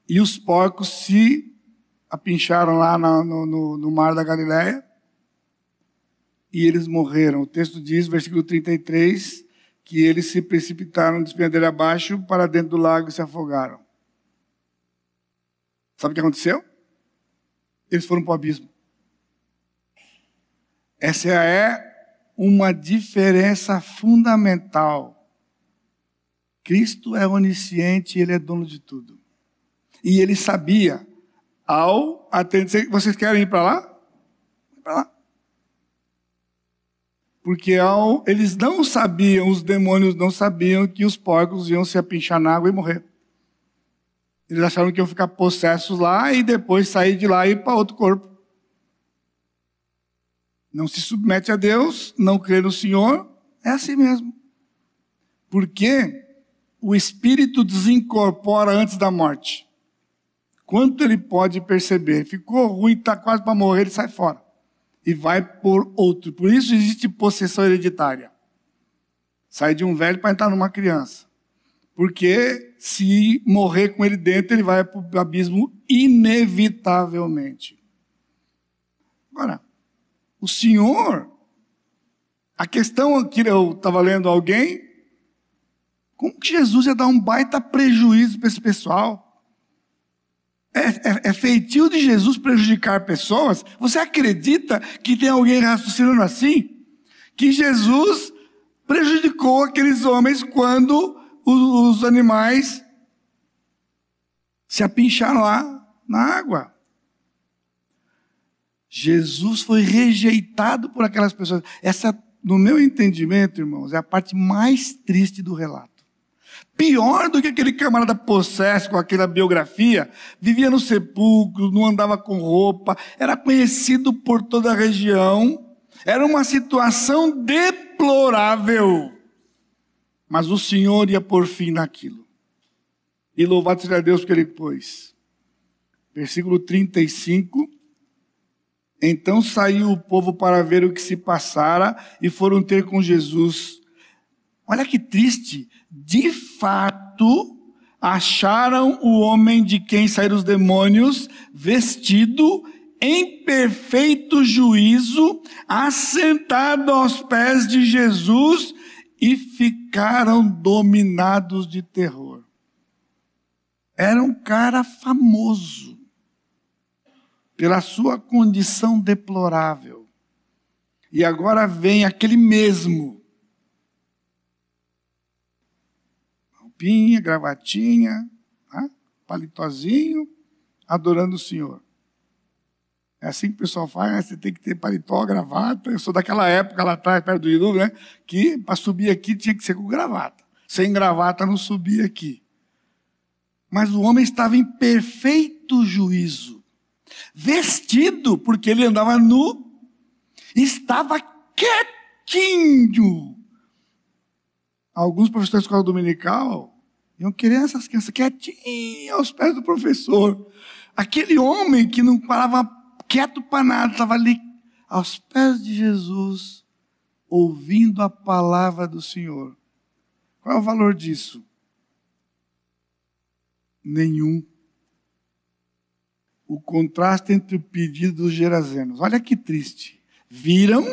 Speaker 1: E os porcos se apincharam lá no, no, no mar da Galiléia e eles morreram. O texto diz, versículo 33, que eles se precipitaram, despenderam abaixo para dentro do lago e se afogaram. Sabe o que aconteceu? Eles foram para o abismo. Essa é uma diferença fundamental. Cristo é onisciente, ele é dono de tudo. E ele sabia, ao atender. Vocês querem ir para lá? Para lá. Porque ao, eles não sabiam, os demônios não sabiam que os porcos iam se apinchar na água e morrer. Eles acharam que iam ficar possessos lá e depois sair de lá e ir para outro corpo não se submete a Deus, não crê no Senhor, é assim mesmo. Porque o espírito desincorpora antes da morte. Quanto ele pode perceber? Ficou ruim, está quase para morrer, ele sai fora. E vai por outro. Por isso existe possessão hereditária. Sai de um velho para entrar numa criança. Porque se morrer com ele dentro, ele vai para o abismo inevitavelmente. Agora, o Senhor, a questão que eu estava lendo alguém, como que Jesus ia dar um baita prejuízo para esse pessoal? É, é, é feitio de Jesus prejudicar pessoas? Você acredita que tem alguém raciocinando assim? Que Jesus prejudicou aqueles homens quando os, os animais se apincharam lá na água. Jesus foi rejeitado por aquelas pessoas. Essa, no meu entendimento, irmãos, é a parte mais triste do relato. Pior do que aquele camarada possesso com aquela biografia, vivia no sepulcro, não andava com roupa, era conhecido por toda a região, era uma situação deplorável. Mas o Senhor ia por fim naquilo. E louvado seja Deus que ele pôs. Versículo 35 então saiu o povo para ver o que se passara e foram ter com Jesus. Olha que triste. De fato, acharam o homem de quem saíram os demônios, vestido em perfeito juízo, assentado aos pés de Jesus e ficaram dominados de terror. Era um cara famoso pela sua condição deplorável. E agora vem aquele mesmo. Roupinha, gravatinha, tá? palitozinho, adorando o Senhor. É assim que o pessoal faz, né? você tem que ter paletó, gravata. Eu sou daquela época lá atrás, perto do Iru, né? Que para subir aqui tinha que ser com gravata. Sem gravata não subia aqui. Mas o homem estava em perfeito perfeito juízo, vestido, porque ele andava nu, estava quietinho. Alguns professores da escola dominical iam querer essas crianças quietinhas aos pés do professor. Aquele homem que não parava quieto para nada, estava ali aos pés de Jesus, ouvindo a palavra do Senhor. Qual é o valor disso? Nenhum. O contraste entre o pedido dos gerazenos. Olha que triste. Viram,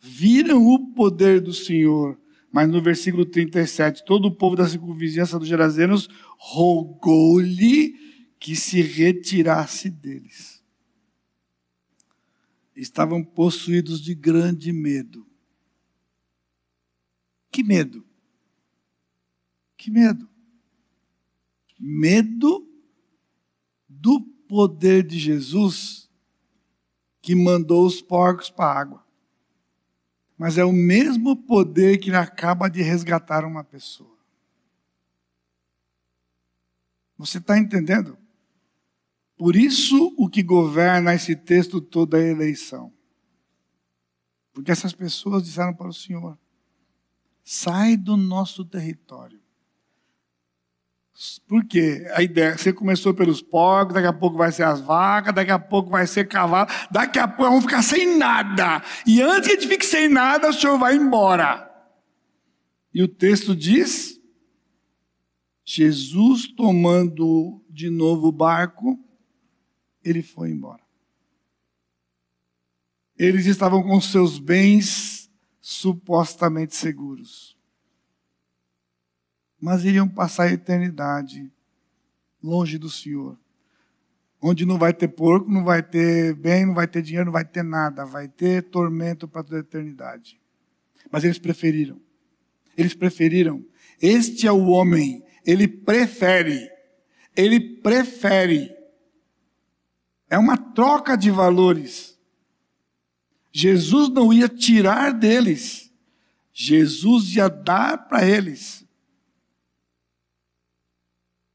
Speaker 1: viram o poder do Senhor, mas no versículo 37, todo o povo da circunvizinhança dos gerazenos rogou-lhe que se retirasse deles. Estavam possuídos de grande medo. Que medo? Que medo? Medo do poder de Jesus que mandou os porcos para a água. Mas é o mesmo poder que acaba de resgatar uma pessoa. Você está entendendo? Por isso o que governa esse texto toda a eleição. Porque essas pessoas disseram para o Senhor: sai do nosso território. Porque a ideia, você começou pelos porcos, daqui a pouco vai ser as vacas, daqui a pouco vai ser cavalo, daqui a pouco vamos ficar sem nada. E antes que a gente fique sem nada, o senhor vai embora. E o texto diz: Jesus tomando de novo o barco, ele foi embora. Eles estavam com seus bens supostamente seguros mas iriam passar a eternidade longe do Senhor. Onde não vai ter porco, não vai ter bem, não vai ter dinheiro, não vai ter nada, vai ter tormento para toda a eternidade. Mas eles preferiram. Eles preferiram. Este é o homem, ele prefere. Ele prefere. É uma troca de valores. Jesus não ia tirar deles. Jesus ia dar para eles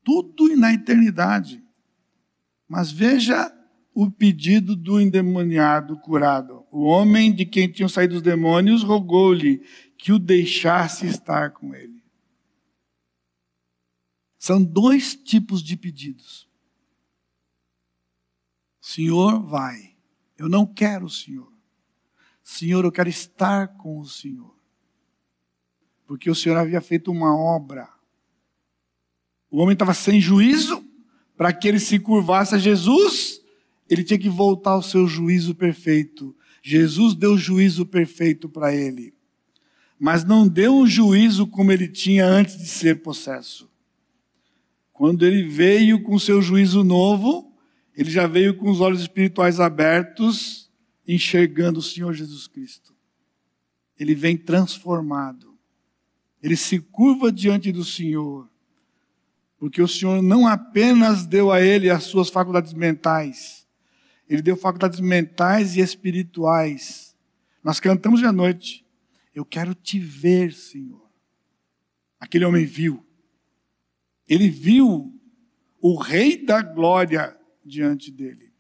Speaker 1: tudo na eternidade. Mas veja o pedido do endemoniado curado. O homem de quem tinham saído os demônios rogou-lhe que o deixasse estar com ele. São dois tipos de pedidos. Senhor, vai. Eu não quero o Senhor. Senhor, eu quero estar com o Senhor. Porque o Senhor havia feito uma obra o homem estava sem juízo, para que ele se curvasse a Jesus, ele tinha que voltar ao seu juízo perfeito. Jesus deu juízo perfeito para ele, mas não deu um juízo como ele tinha antes de ser possesso. Quando ele veio com seu juízo novo, ele já veio com os olhos espirituais abertos, enxergando o Senhor Jesus Cristo. Ele vem transformado. Ele se curva diante do Senhor porque o Senhor não apenas deu a ele as suas faculdades mentais, ele deu faculdades mentais e espirituais. Nós cantamos de noite, eu quero te ver, Senhor. Aquele homem viu. Ele viu o Rei da Glória diante dele.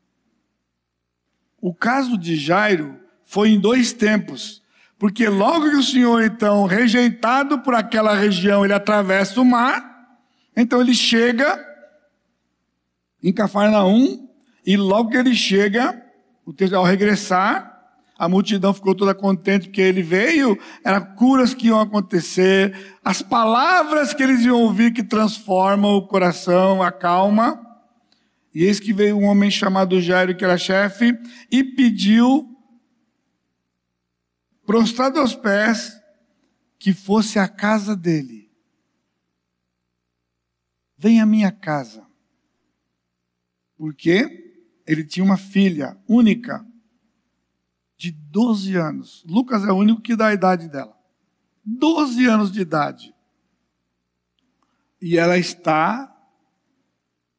Speaker 1: O caso de Jairo foi em dois tempos, porque logo que o Senhor, então, rejeitado por aquela região, ele atravessa o mar, então ele chega em Cafarnaum e logo que ele chega, ao regressar, a multidão ficou toda contente porque ele veio, eram curas que iam acontecer, as palavras que eles iam ouvir que transformam o coração, a calma. E eis que veio um homem chamado Jairo, que era chefe, e pediu, prostrado aos pés, que fosse a casa dele vem à minha casa. Porque ele tinha uma filha única de 12 anos. Lucas é o único que dá a idade dela. 12 anos de idade. E ela está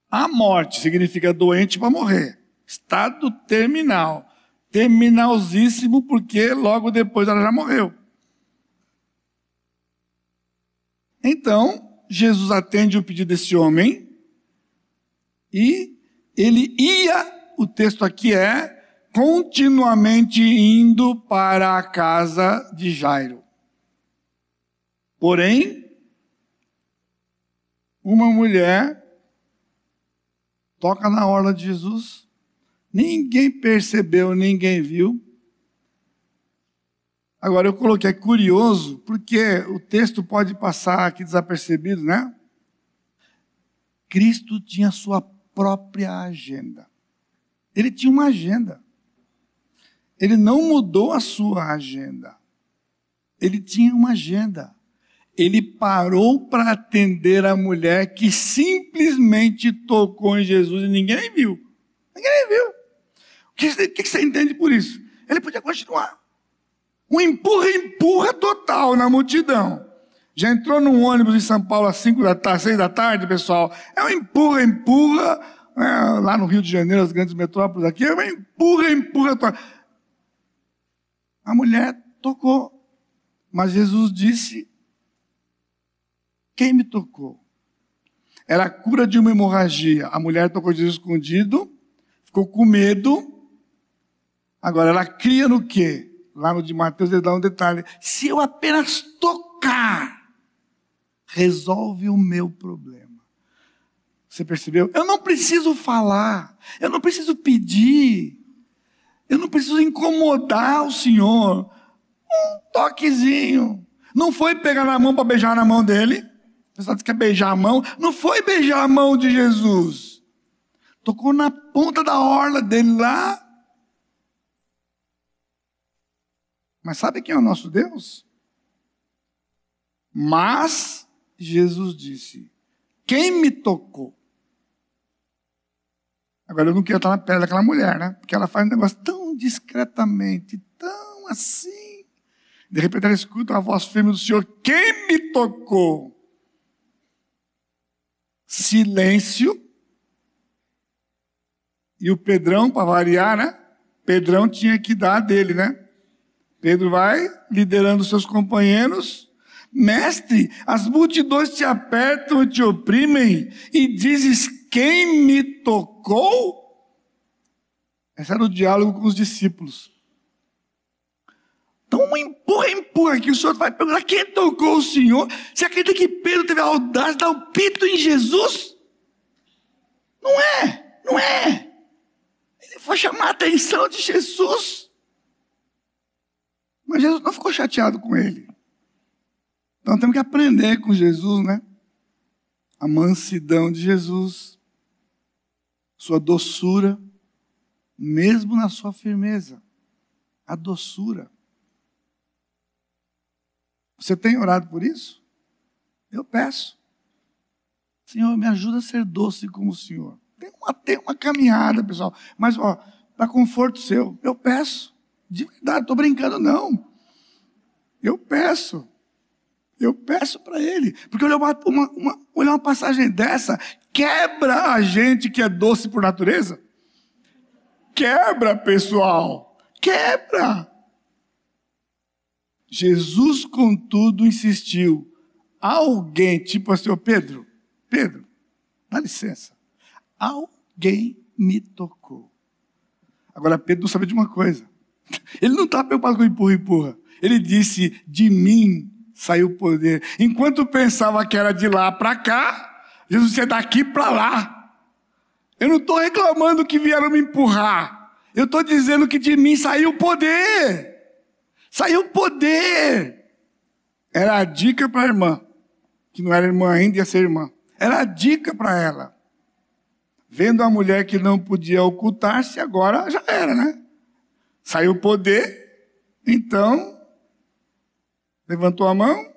Speaker 1: à morte, significa doente para morrer. Estado terminal. Terminalzíssimo, porque logo depois ela já morreu. Então, Jesus atende o pedido desse homem e ele ia, o texto aqui é, continuamente indo para a casa de Jairo. Porém, uma mulher toca na orla de Jesus, ninguém percebeu, ninguém viu. Agora eu coloquei curioso, porque o texto pode passar aqui desapercebido, né? Cristo tinha sua própria agenda. Ele tinha uma agenda. Ele não mudou a sua agenda. Ele tinha uma agenda. Ele parou para atender a mulher que simplesmente tocou em Jesus e ninguém viu. Ninguém viu. O que, o que você entende por isso? Ele podia continuar. Um empurra-empurra total na multidão. Já entrou num ônibus em São Paulo às 5 da tarde, 6 da tarde, pessoal? É um empurra-empurra. É, lá no Rio de Janeiro, as grandes metrópoles aqui, é um empurra-empurra total. A mulher tocou. Mas Jesus disse: Quem me tocou? Era a cura de uma hemorragia. A mulher tocou Jesus escondido, ficou com medo. Agora, ela cria no quê? Lá no de Mateus, ele dá um detalhe. Se eu apenas tocar, resolve o meu problema. Você percebeu? Eu não preciso falar, eu não preciso pedir, eu não preciso incomodar o Senhor. Um toquezinho. Não foi pegar na mão para beijar na mão dele. O pessoal diz que é beijar a mão. Não foi beijar a mão de Jesus. Tocou na ponta da orla dele lá. Mas sabe quem é o nosso Deus? Mas Jesus disse: Quem me tocou? Agora eu não queria estar na pele daquela mulher, né? Porque ela faz um negócio tão discretamente, tão assim. De repente ela escuta a voz firme do Senhor: Quem me tocou? Silêncio. E o Pedrão, para variar, né? Pedrão tinha que dar dele, né? Pedro vai liderando seus companheiros. Mestre, as multidões te apertam e te oprimem, e dizes quem me tocou? Esse era o diálogo com os discípulos. Então, empurra, empurra que o Senhor vai perguntar quem tocou o Senhor. Você acredita que Pedro teve a audácia de dar um pito em Jesus? Não é, não é. Ele foi chamar a atenção de Jesus. Mas Jesus não ficou chateado com ele. Então temos que aprender com Jesus, né? A mansidão de Jesus sua doçura, mesmo na sua firmeza. A doçura. Você tem orado por isso? Eu peço. Senhor, me ajuda a ser doce como o Senhor. Tem uma, tem uma caminhada, pessoal. Mas, ó, para conforto seu, eu peço. De verdade, estou brincando, não. Eu peço. Eu peço para ele. Porque olhar uma, uma, uma, olhar uma passagem dessa quebra a gente que é doce por natureza. Quebra, pessoal. Quebra. Jesus, contudo, insistiu. Alguém, tipo assim, ô Pedro, Pedro, dá licença. Alguém me tocou. Agora, Pedro não sabe de uma coisa. Ele não está preocupado com empurra, empurra. Ele disse: De mim saiu o poder. Enquanto pensava que era de lá para cá, Jesus disse: é daqui para lá. Eu não estou reclamando que vieram me empurrar. Eu estou dizendo que de mim saiu o poder. Saiu o poder. Era a dica para a irmã, que não era irmã ainda, ia ser irmã. Era a dica para ela. Vendo a mulher que não podia ocultar-se, agora já era, né? Saiu o poder, então levantou a mão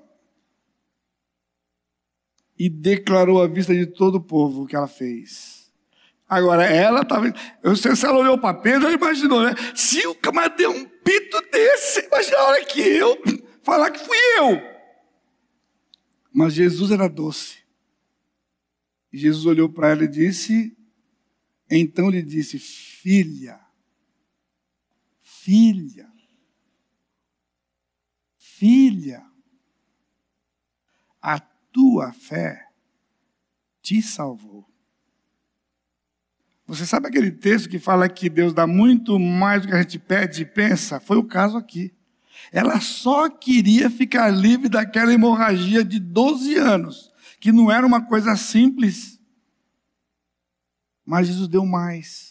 Speaker 1: e declarou à vista de todo o povo o que ela fez. Agora, ela estava. Eu sei se ela olhou para Pedro, ela imaginou, né? Se o camarada deu um pito desse, imagina a hora que eu falar que fui eu. Mas Jesus era doce. E Jesus olhou para ela e disse: Então lhe disse, filha, filha, filha, a tua fé te salvou. Você sabe aquele texto que fala que Deus dá muito mais do que a gente pede e pensa? Foi o caso aqui. Ela só queria ficar livre daquela hemorragia de 12 anos, que não era uma coisa simples. Mas Jesus deu mais.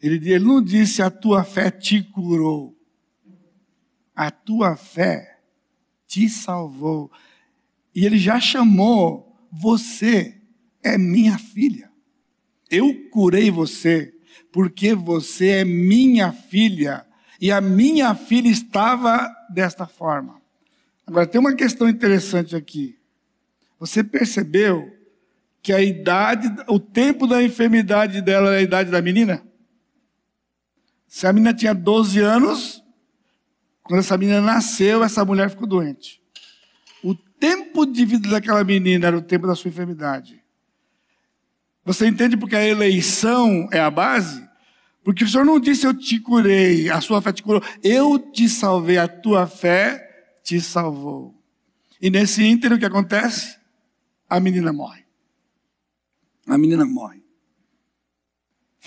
Speaker 1: Ele, ele não disse: A tua fé te curou. A tua fé te salvou. E ele já chamou: Você é minha filha. Eu curei você, porque você é minha filha, e a minha filha estava desta forma. Agora, tem uma questão interessante aqui. Você percebeu que a idade, o tempo da enfermidade dela era a idade da menina? Se a menina tinha 12 anos, quando essa menina nasceu, essa mulher ficou doente. O tempo de vida daquela menina era o tempo da sua enfermidade. Você entende porque a eleição é a base? Porque o Senhor não disse eu te curei, a sua fé te curou. Eu te salvei, a tua fé te salvou. E nesse ínterim o que acontece? A menina morre. A menina morre.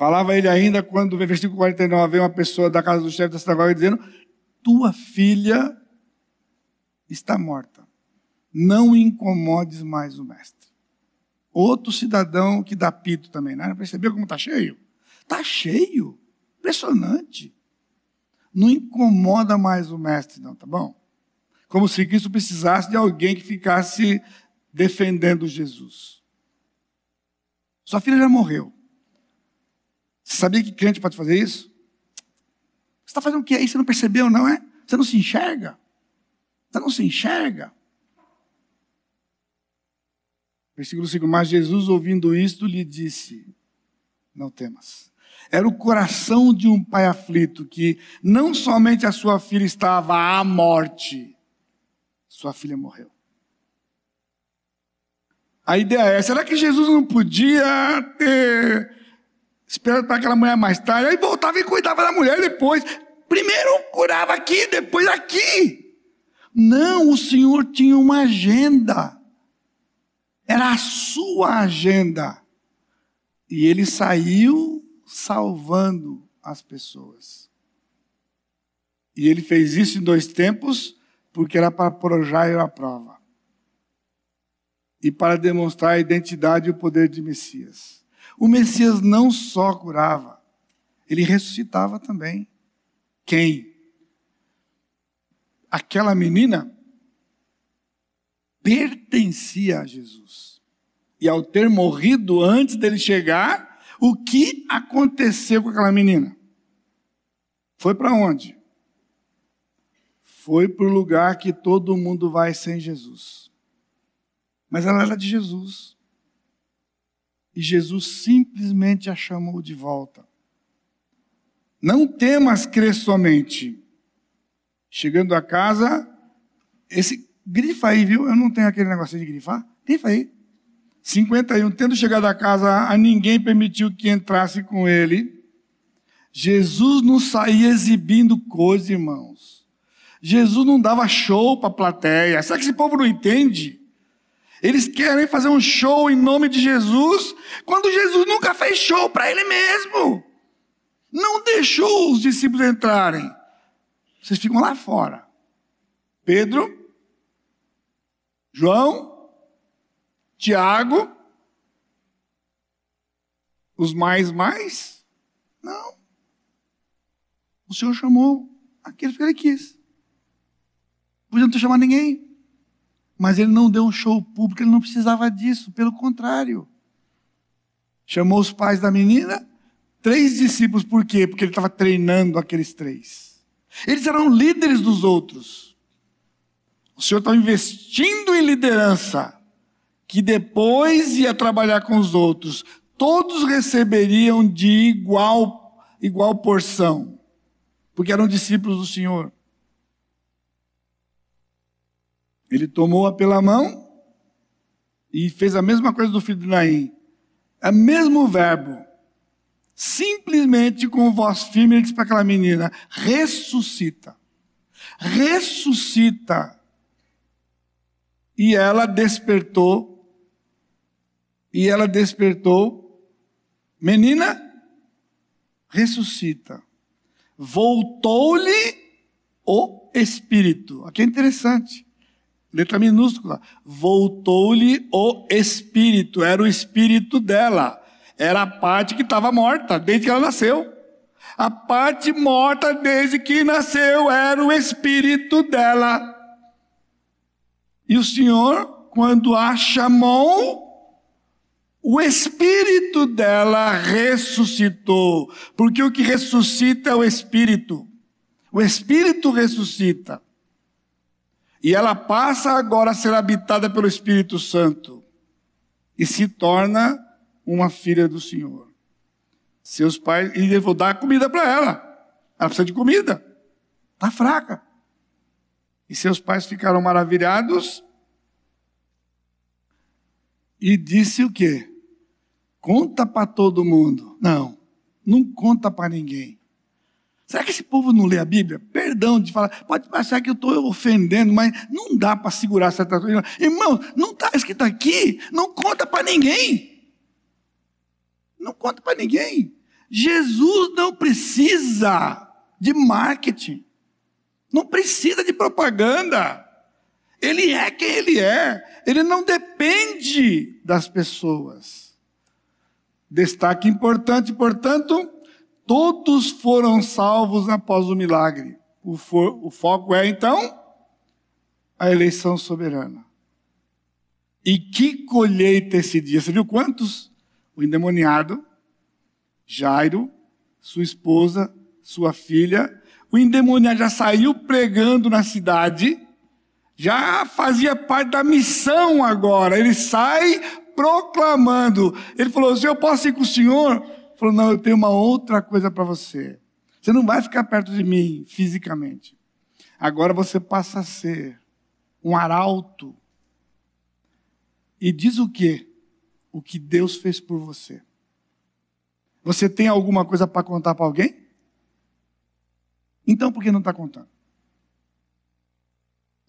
Speaker 1: Falava ele ainda quando, no versículo 49, veio uma pessoa da casa do chefe da sinagoga dizendo: Tua filha está morta. Não incomodes mais o mestre. Outro cidadão que dá pito também, né? Percebeu como está cheio? Está cheio. Impressionante. Não incomoda mais o mestre, não, tá bom? Como se Cristo precisasse de alguém que ficasse defendendo Jesus. Sua filha já morreu. Você sabia que crente pode fazer isso? Você está fazendo o que aí? Você não percebeu, não é? Você não se enxerga? Você não se enxerga? Versículo 5: Mas Jesus, ouvindo isto, lhe disse: Não temas. Era o coração de um pai aflito que não somente a sua filha estava à morte, sua filha morreu. A ideia é: será que Jesus não podia ter esperado para aquela mulher mais tarde? Aí voltava e cuidava da mulher depois. Primeiro curava aqui, depois aqui. Não, o Senhor tinha uma agenda. Era a sua agenda. E ele saiu salvando as pessoas. E ele fez isso em dois tempos, porque era para projar a prova. E para demonstrar a identidade e o poder de Messias. O Messias não só curava, ele ressuscitava também. Quem? Aquela menina pertencia a Jesus. E ao ter morrido antes dele chegar, o que aconteceu com aquela menina? Foi para onde? Foi para o lugar que todo mundo vai sem Jesus. Mas ela era de Jesus. E Jesus simplesmente a chamou de volta. Não temas crer somente. Chegando a casa, esse Grifa aí, viu? Eu não tenho aquele negocinho de grifar. Grifa aí. 51. Tendo chegado a casa, a ninguém permitiu que entrasse com ele. Jesus não saía exibindo coisas, irmãos. Jesus não dava show para a plateia. Será que esse povo não entende? Eles querem fazer um show em nome de Jesus, quando Jesus nunca fez show para ele mesmo. Não deixou os discípulos entrarem. Vocês ficam lá fora. Pedro, João, Tiago, os mais mais? Não. O Senhor chamou aqueles que ele quis. Podia não ter chamado ninguém. Mas ele não deu um show público, ele não precisava disso, pelo contrário. Chamou os pais da menina, três discípulos, por quê? Porque ele estava treinando aqueles três. Eles eram líderes dos outros. O Senhor está investindo em liderança, que depois ia trabalhar com os outros. Todos receberiam de igual, igual porção, porque eram discípulos do Senhor. Ele tomou-a pela mão e fez a mesma coisa do filho de Naim. É o mesmo verbo. Simplesmente com voz firme, ele disse para aquela menina: ressuscita. Ressuscita. E ela despertou, e ela despertou, Menina, ressuscita. Voltou-lhe o espírito. Aqui é interessante. Letra minúscula. Voltou-lhe o espírito. Era o espírito dela. Era a parte que estava morta desde que ela nasceu. A parte morta desde que nasceu era o espírito dela. E o Senhor, quando a chamou, o espírito dela ressuscitou, porque o que ressuscita é o espírito. O espírito ressuscita. E ela passa agora a ser habitada pelo Espírito Santo e se torna uma filha do Senhor. Seus pais, e eu vou dar comida para ela. Ela precisa de comida. Está fraca. E seus pais ficaram maravilhados. E disse o quê? Conta para todo mundo. Não, não conta para ninguém. Será que esse povo não lê a Bíblia? Perdão de falar, pode achar que eu estou ofendendo, mas não dá para segurar certa coisa. Irmão, não está escrito aqui, não conta para ninguém. Não conta para ninguém. Jesus não precisa de marketing, não precisa de propaganda. Ele é quem ele é, ele não depende das pessoas. Destaque importante, portanto, todos foram salvos após o milagre. O, fo o foco é, então, a eleição soberana. E que colheita esse dia? Você viu quantos? O endemoniado, Jairo, sua esposa, sua filha. O endemoniado já saiu pregando na cidade, já fazia parte da missão agora. Ele sai proclamando. Ele falou: Se eu posso ir com o senhor? Falou: Não, eu tenho uma outra coisa para você. Você não vai ficar perto de mim fisicamente. Agora você passa a ser um arauto. E diz o quê? O que Deus fez por você. Você tem alguma coisa para contar para alguém? Então por que não está contando?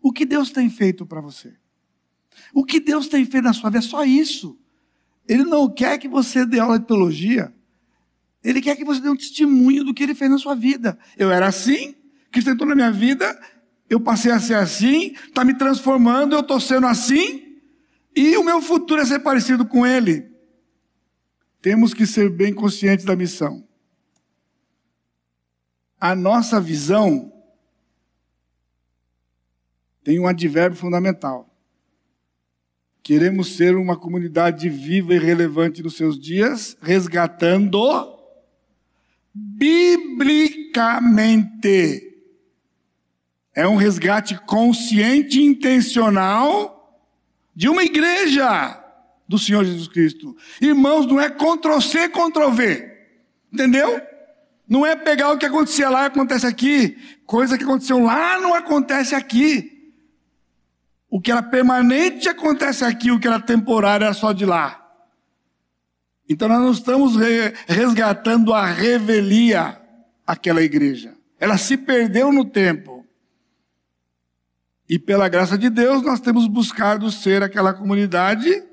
Speaker 1: O que Deus tem feito para você? O que Deus tem feito na sua vida é só isso. Ele não quer que você dê aula de teologia. Ele quer que você dê um testemunho do que ele fez na sua vida. Eu era assim, Cristo entrou na minha vida, eu passei a ser assim, está me transformando, eu estou sendo assim, e o meu futuro é ser parecido com ele. Temos que ser bem conscientes da missão. A nossa visão tem um advérbio fundamental. Queremos ser uma comunidade viva e relevante nos seus dias, resgatando biblicamente. É um resgate consciente e intencional de uma igreja do Senhor Jesus Cristo. Irmãos, não é Ctrl-C, Ctrl-V. Entendeu? Não é pegar o que acontecia lá e acontece aqui. Coisa que aconteceu lá não acontece aqui. O que era permanente acontece aqui, o que era temporário é só de lá. Então nós não estamos resgatando a revelia aquela igreja. Ela se perdeu no tempo. E pela graça de Deus nós temos buscado ser aquela comunidade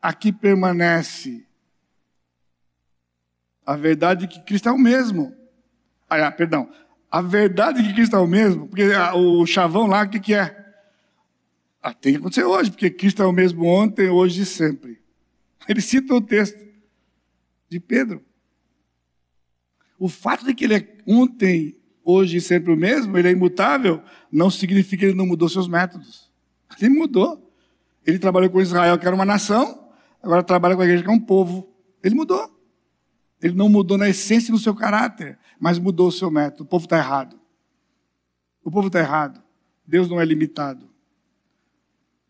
Speaker 1: a que permanece a verdade que Cristo é o mesmo. Ah, perdão. A verdade que Cristo é o mesmo, porque o chavão lá, o que, que é? Ah, tem que acontecer hoje, porque Cristo é o mesmo ontem, hoje e sempre. Ele cita o texto de Pedro. O fato de que ele é ontem, hoje e sempre o mesmo, ele é imutável, não significa que ele não mudou seus métodos. Ele mudou. Ele trabalhou com Israel, que era uma nação, agora trabalha com a igreja, que é um povo. Ele mudou. Ele não mudou na essência no seu caráter, mas mudou o seu método. O povo está errado. O povo está errado. Deus não é limitado.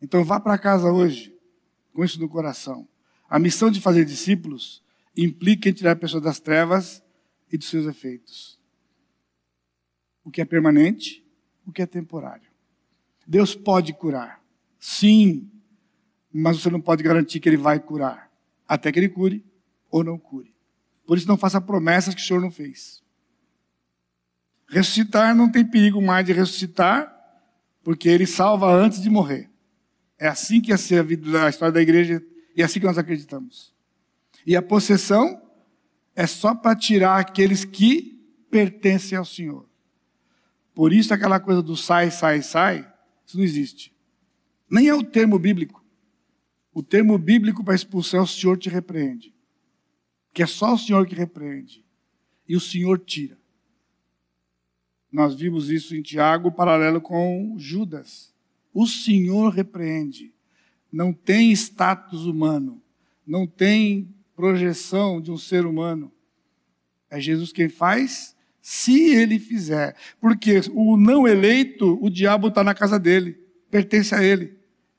Speaker 1: Então vá para casa hoje com isso no coração. A missão de fazer discípulos implica em tirar a pessoa das trevas e dos seus efeitos. O que é permanente, o que é temporário. Deus pode curar. Sim, mas você não pode garantir que ele vai curar. Até que ele cure ou não cure. Por isso não faça promessas que o Senhor não fez. Ressuscitar não tem perigo mais de ressuscitar, porque ele salva antes de morrer. É assim que ia ser a, vida, a história da igreja e é assim que nós acreditamos. E a possessão é só para tirar aqueles que pertencem ao Senhor. Por isso aquela coisa do sai, sai, sai, isso não existe. Nem é o termo bíblico. O termo bíblico para expulsar é o Senhor te repreende. Que é só o Senhor que repreende. E o Senhor tira. Nós vimos isso em Tiago, paralelo com Judas. O Senhor repreende. Não tem status humano. Não tem projeção de um ser humano. É Jesus quem faz, se ele fizer. Porque o não eleito, o diabo está na casa dele, pertence a ele.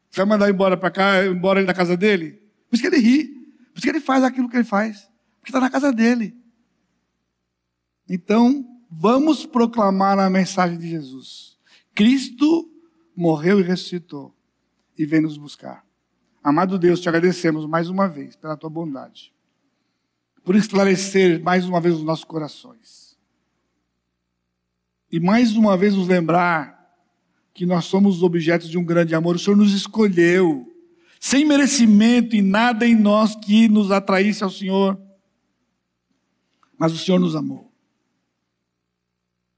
Speaker 1: Você vai mandar embora para cá, embora ele da casa dele? Por isso que ele ri, por isso que ele faz aquilo que ele faz, porque está na casa dele. Então, vamos proclamar a mensagem de Jesus. Cristo morreu e ressuscitou e vem nos buscar. Amado Deus, te agradecemos mais uma vez pela tua bondade, por esclarecer mais uma vez os nossos corações. E mais uma vez nos lembrar que nós somos objetos de um grande amor. O Senhor nos escolheu, sem merecimento e nada em nós que nos atraísse ao Senhor. Mas o Senhor nos amou.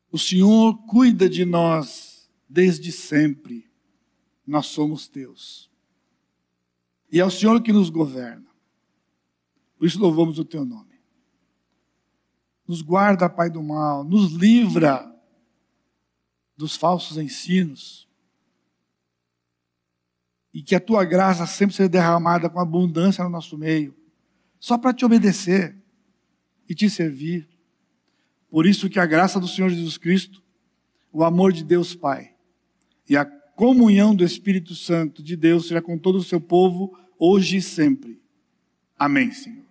Speaker 1: O Senhor cuida de nós desde sempre. Nós somos teus. E é o Senhor que nos governa. Por isso louvamos o teu nome. Nos guarda, Pai do mal, nos livra dos falsos ensinos. E que a tua graça sempre seja derramada com abundância no nosso meio, só para te obedecer e te servir. Por isso que a graça do Senhor Jesus Cristo, o amor de Deus Pai e a comunhão do Espírito Santo de Deus seja com todo o seu povo, hoje e sempre. Amém, Senhor.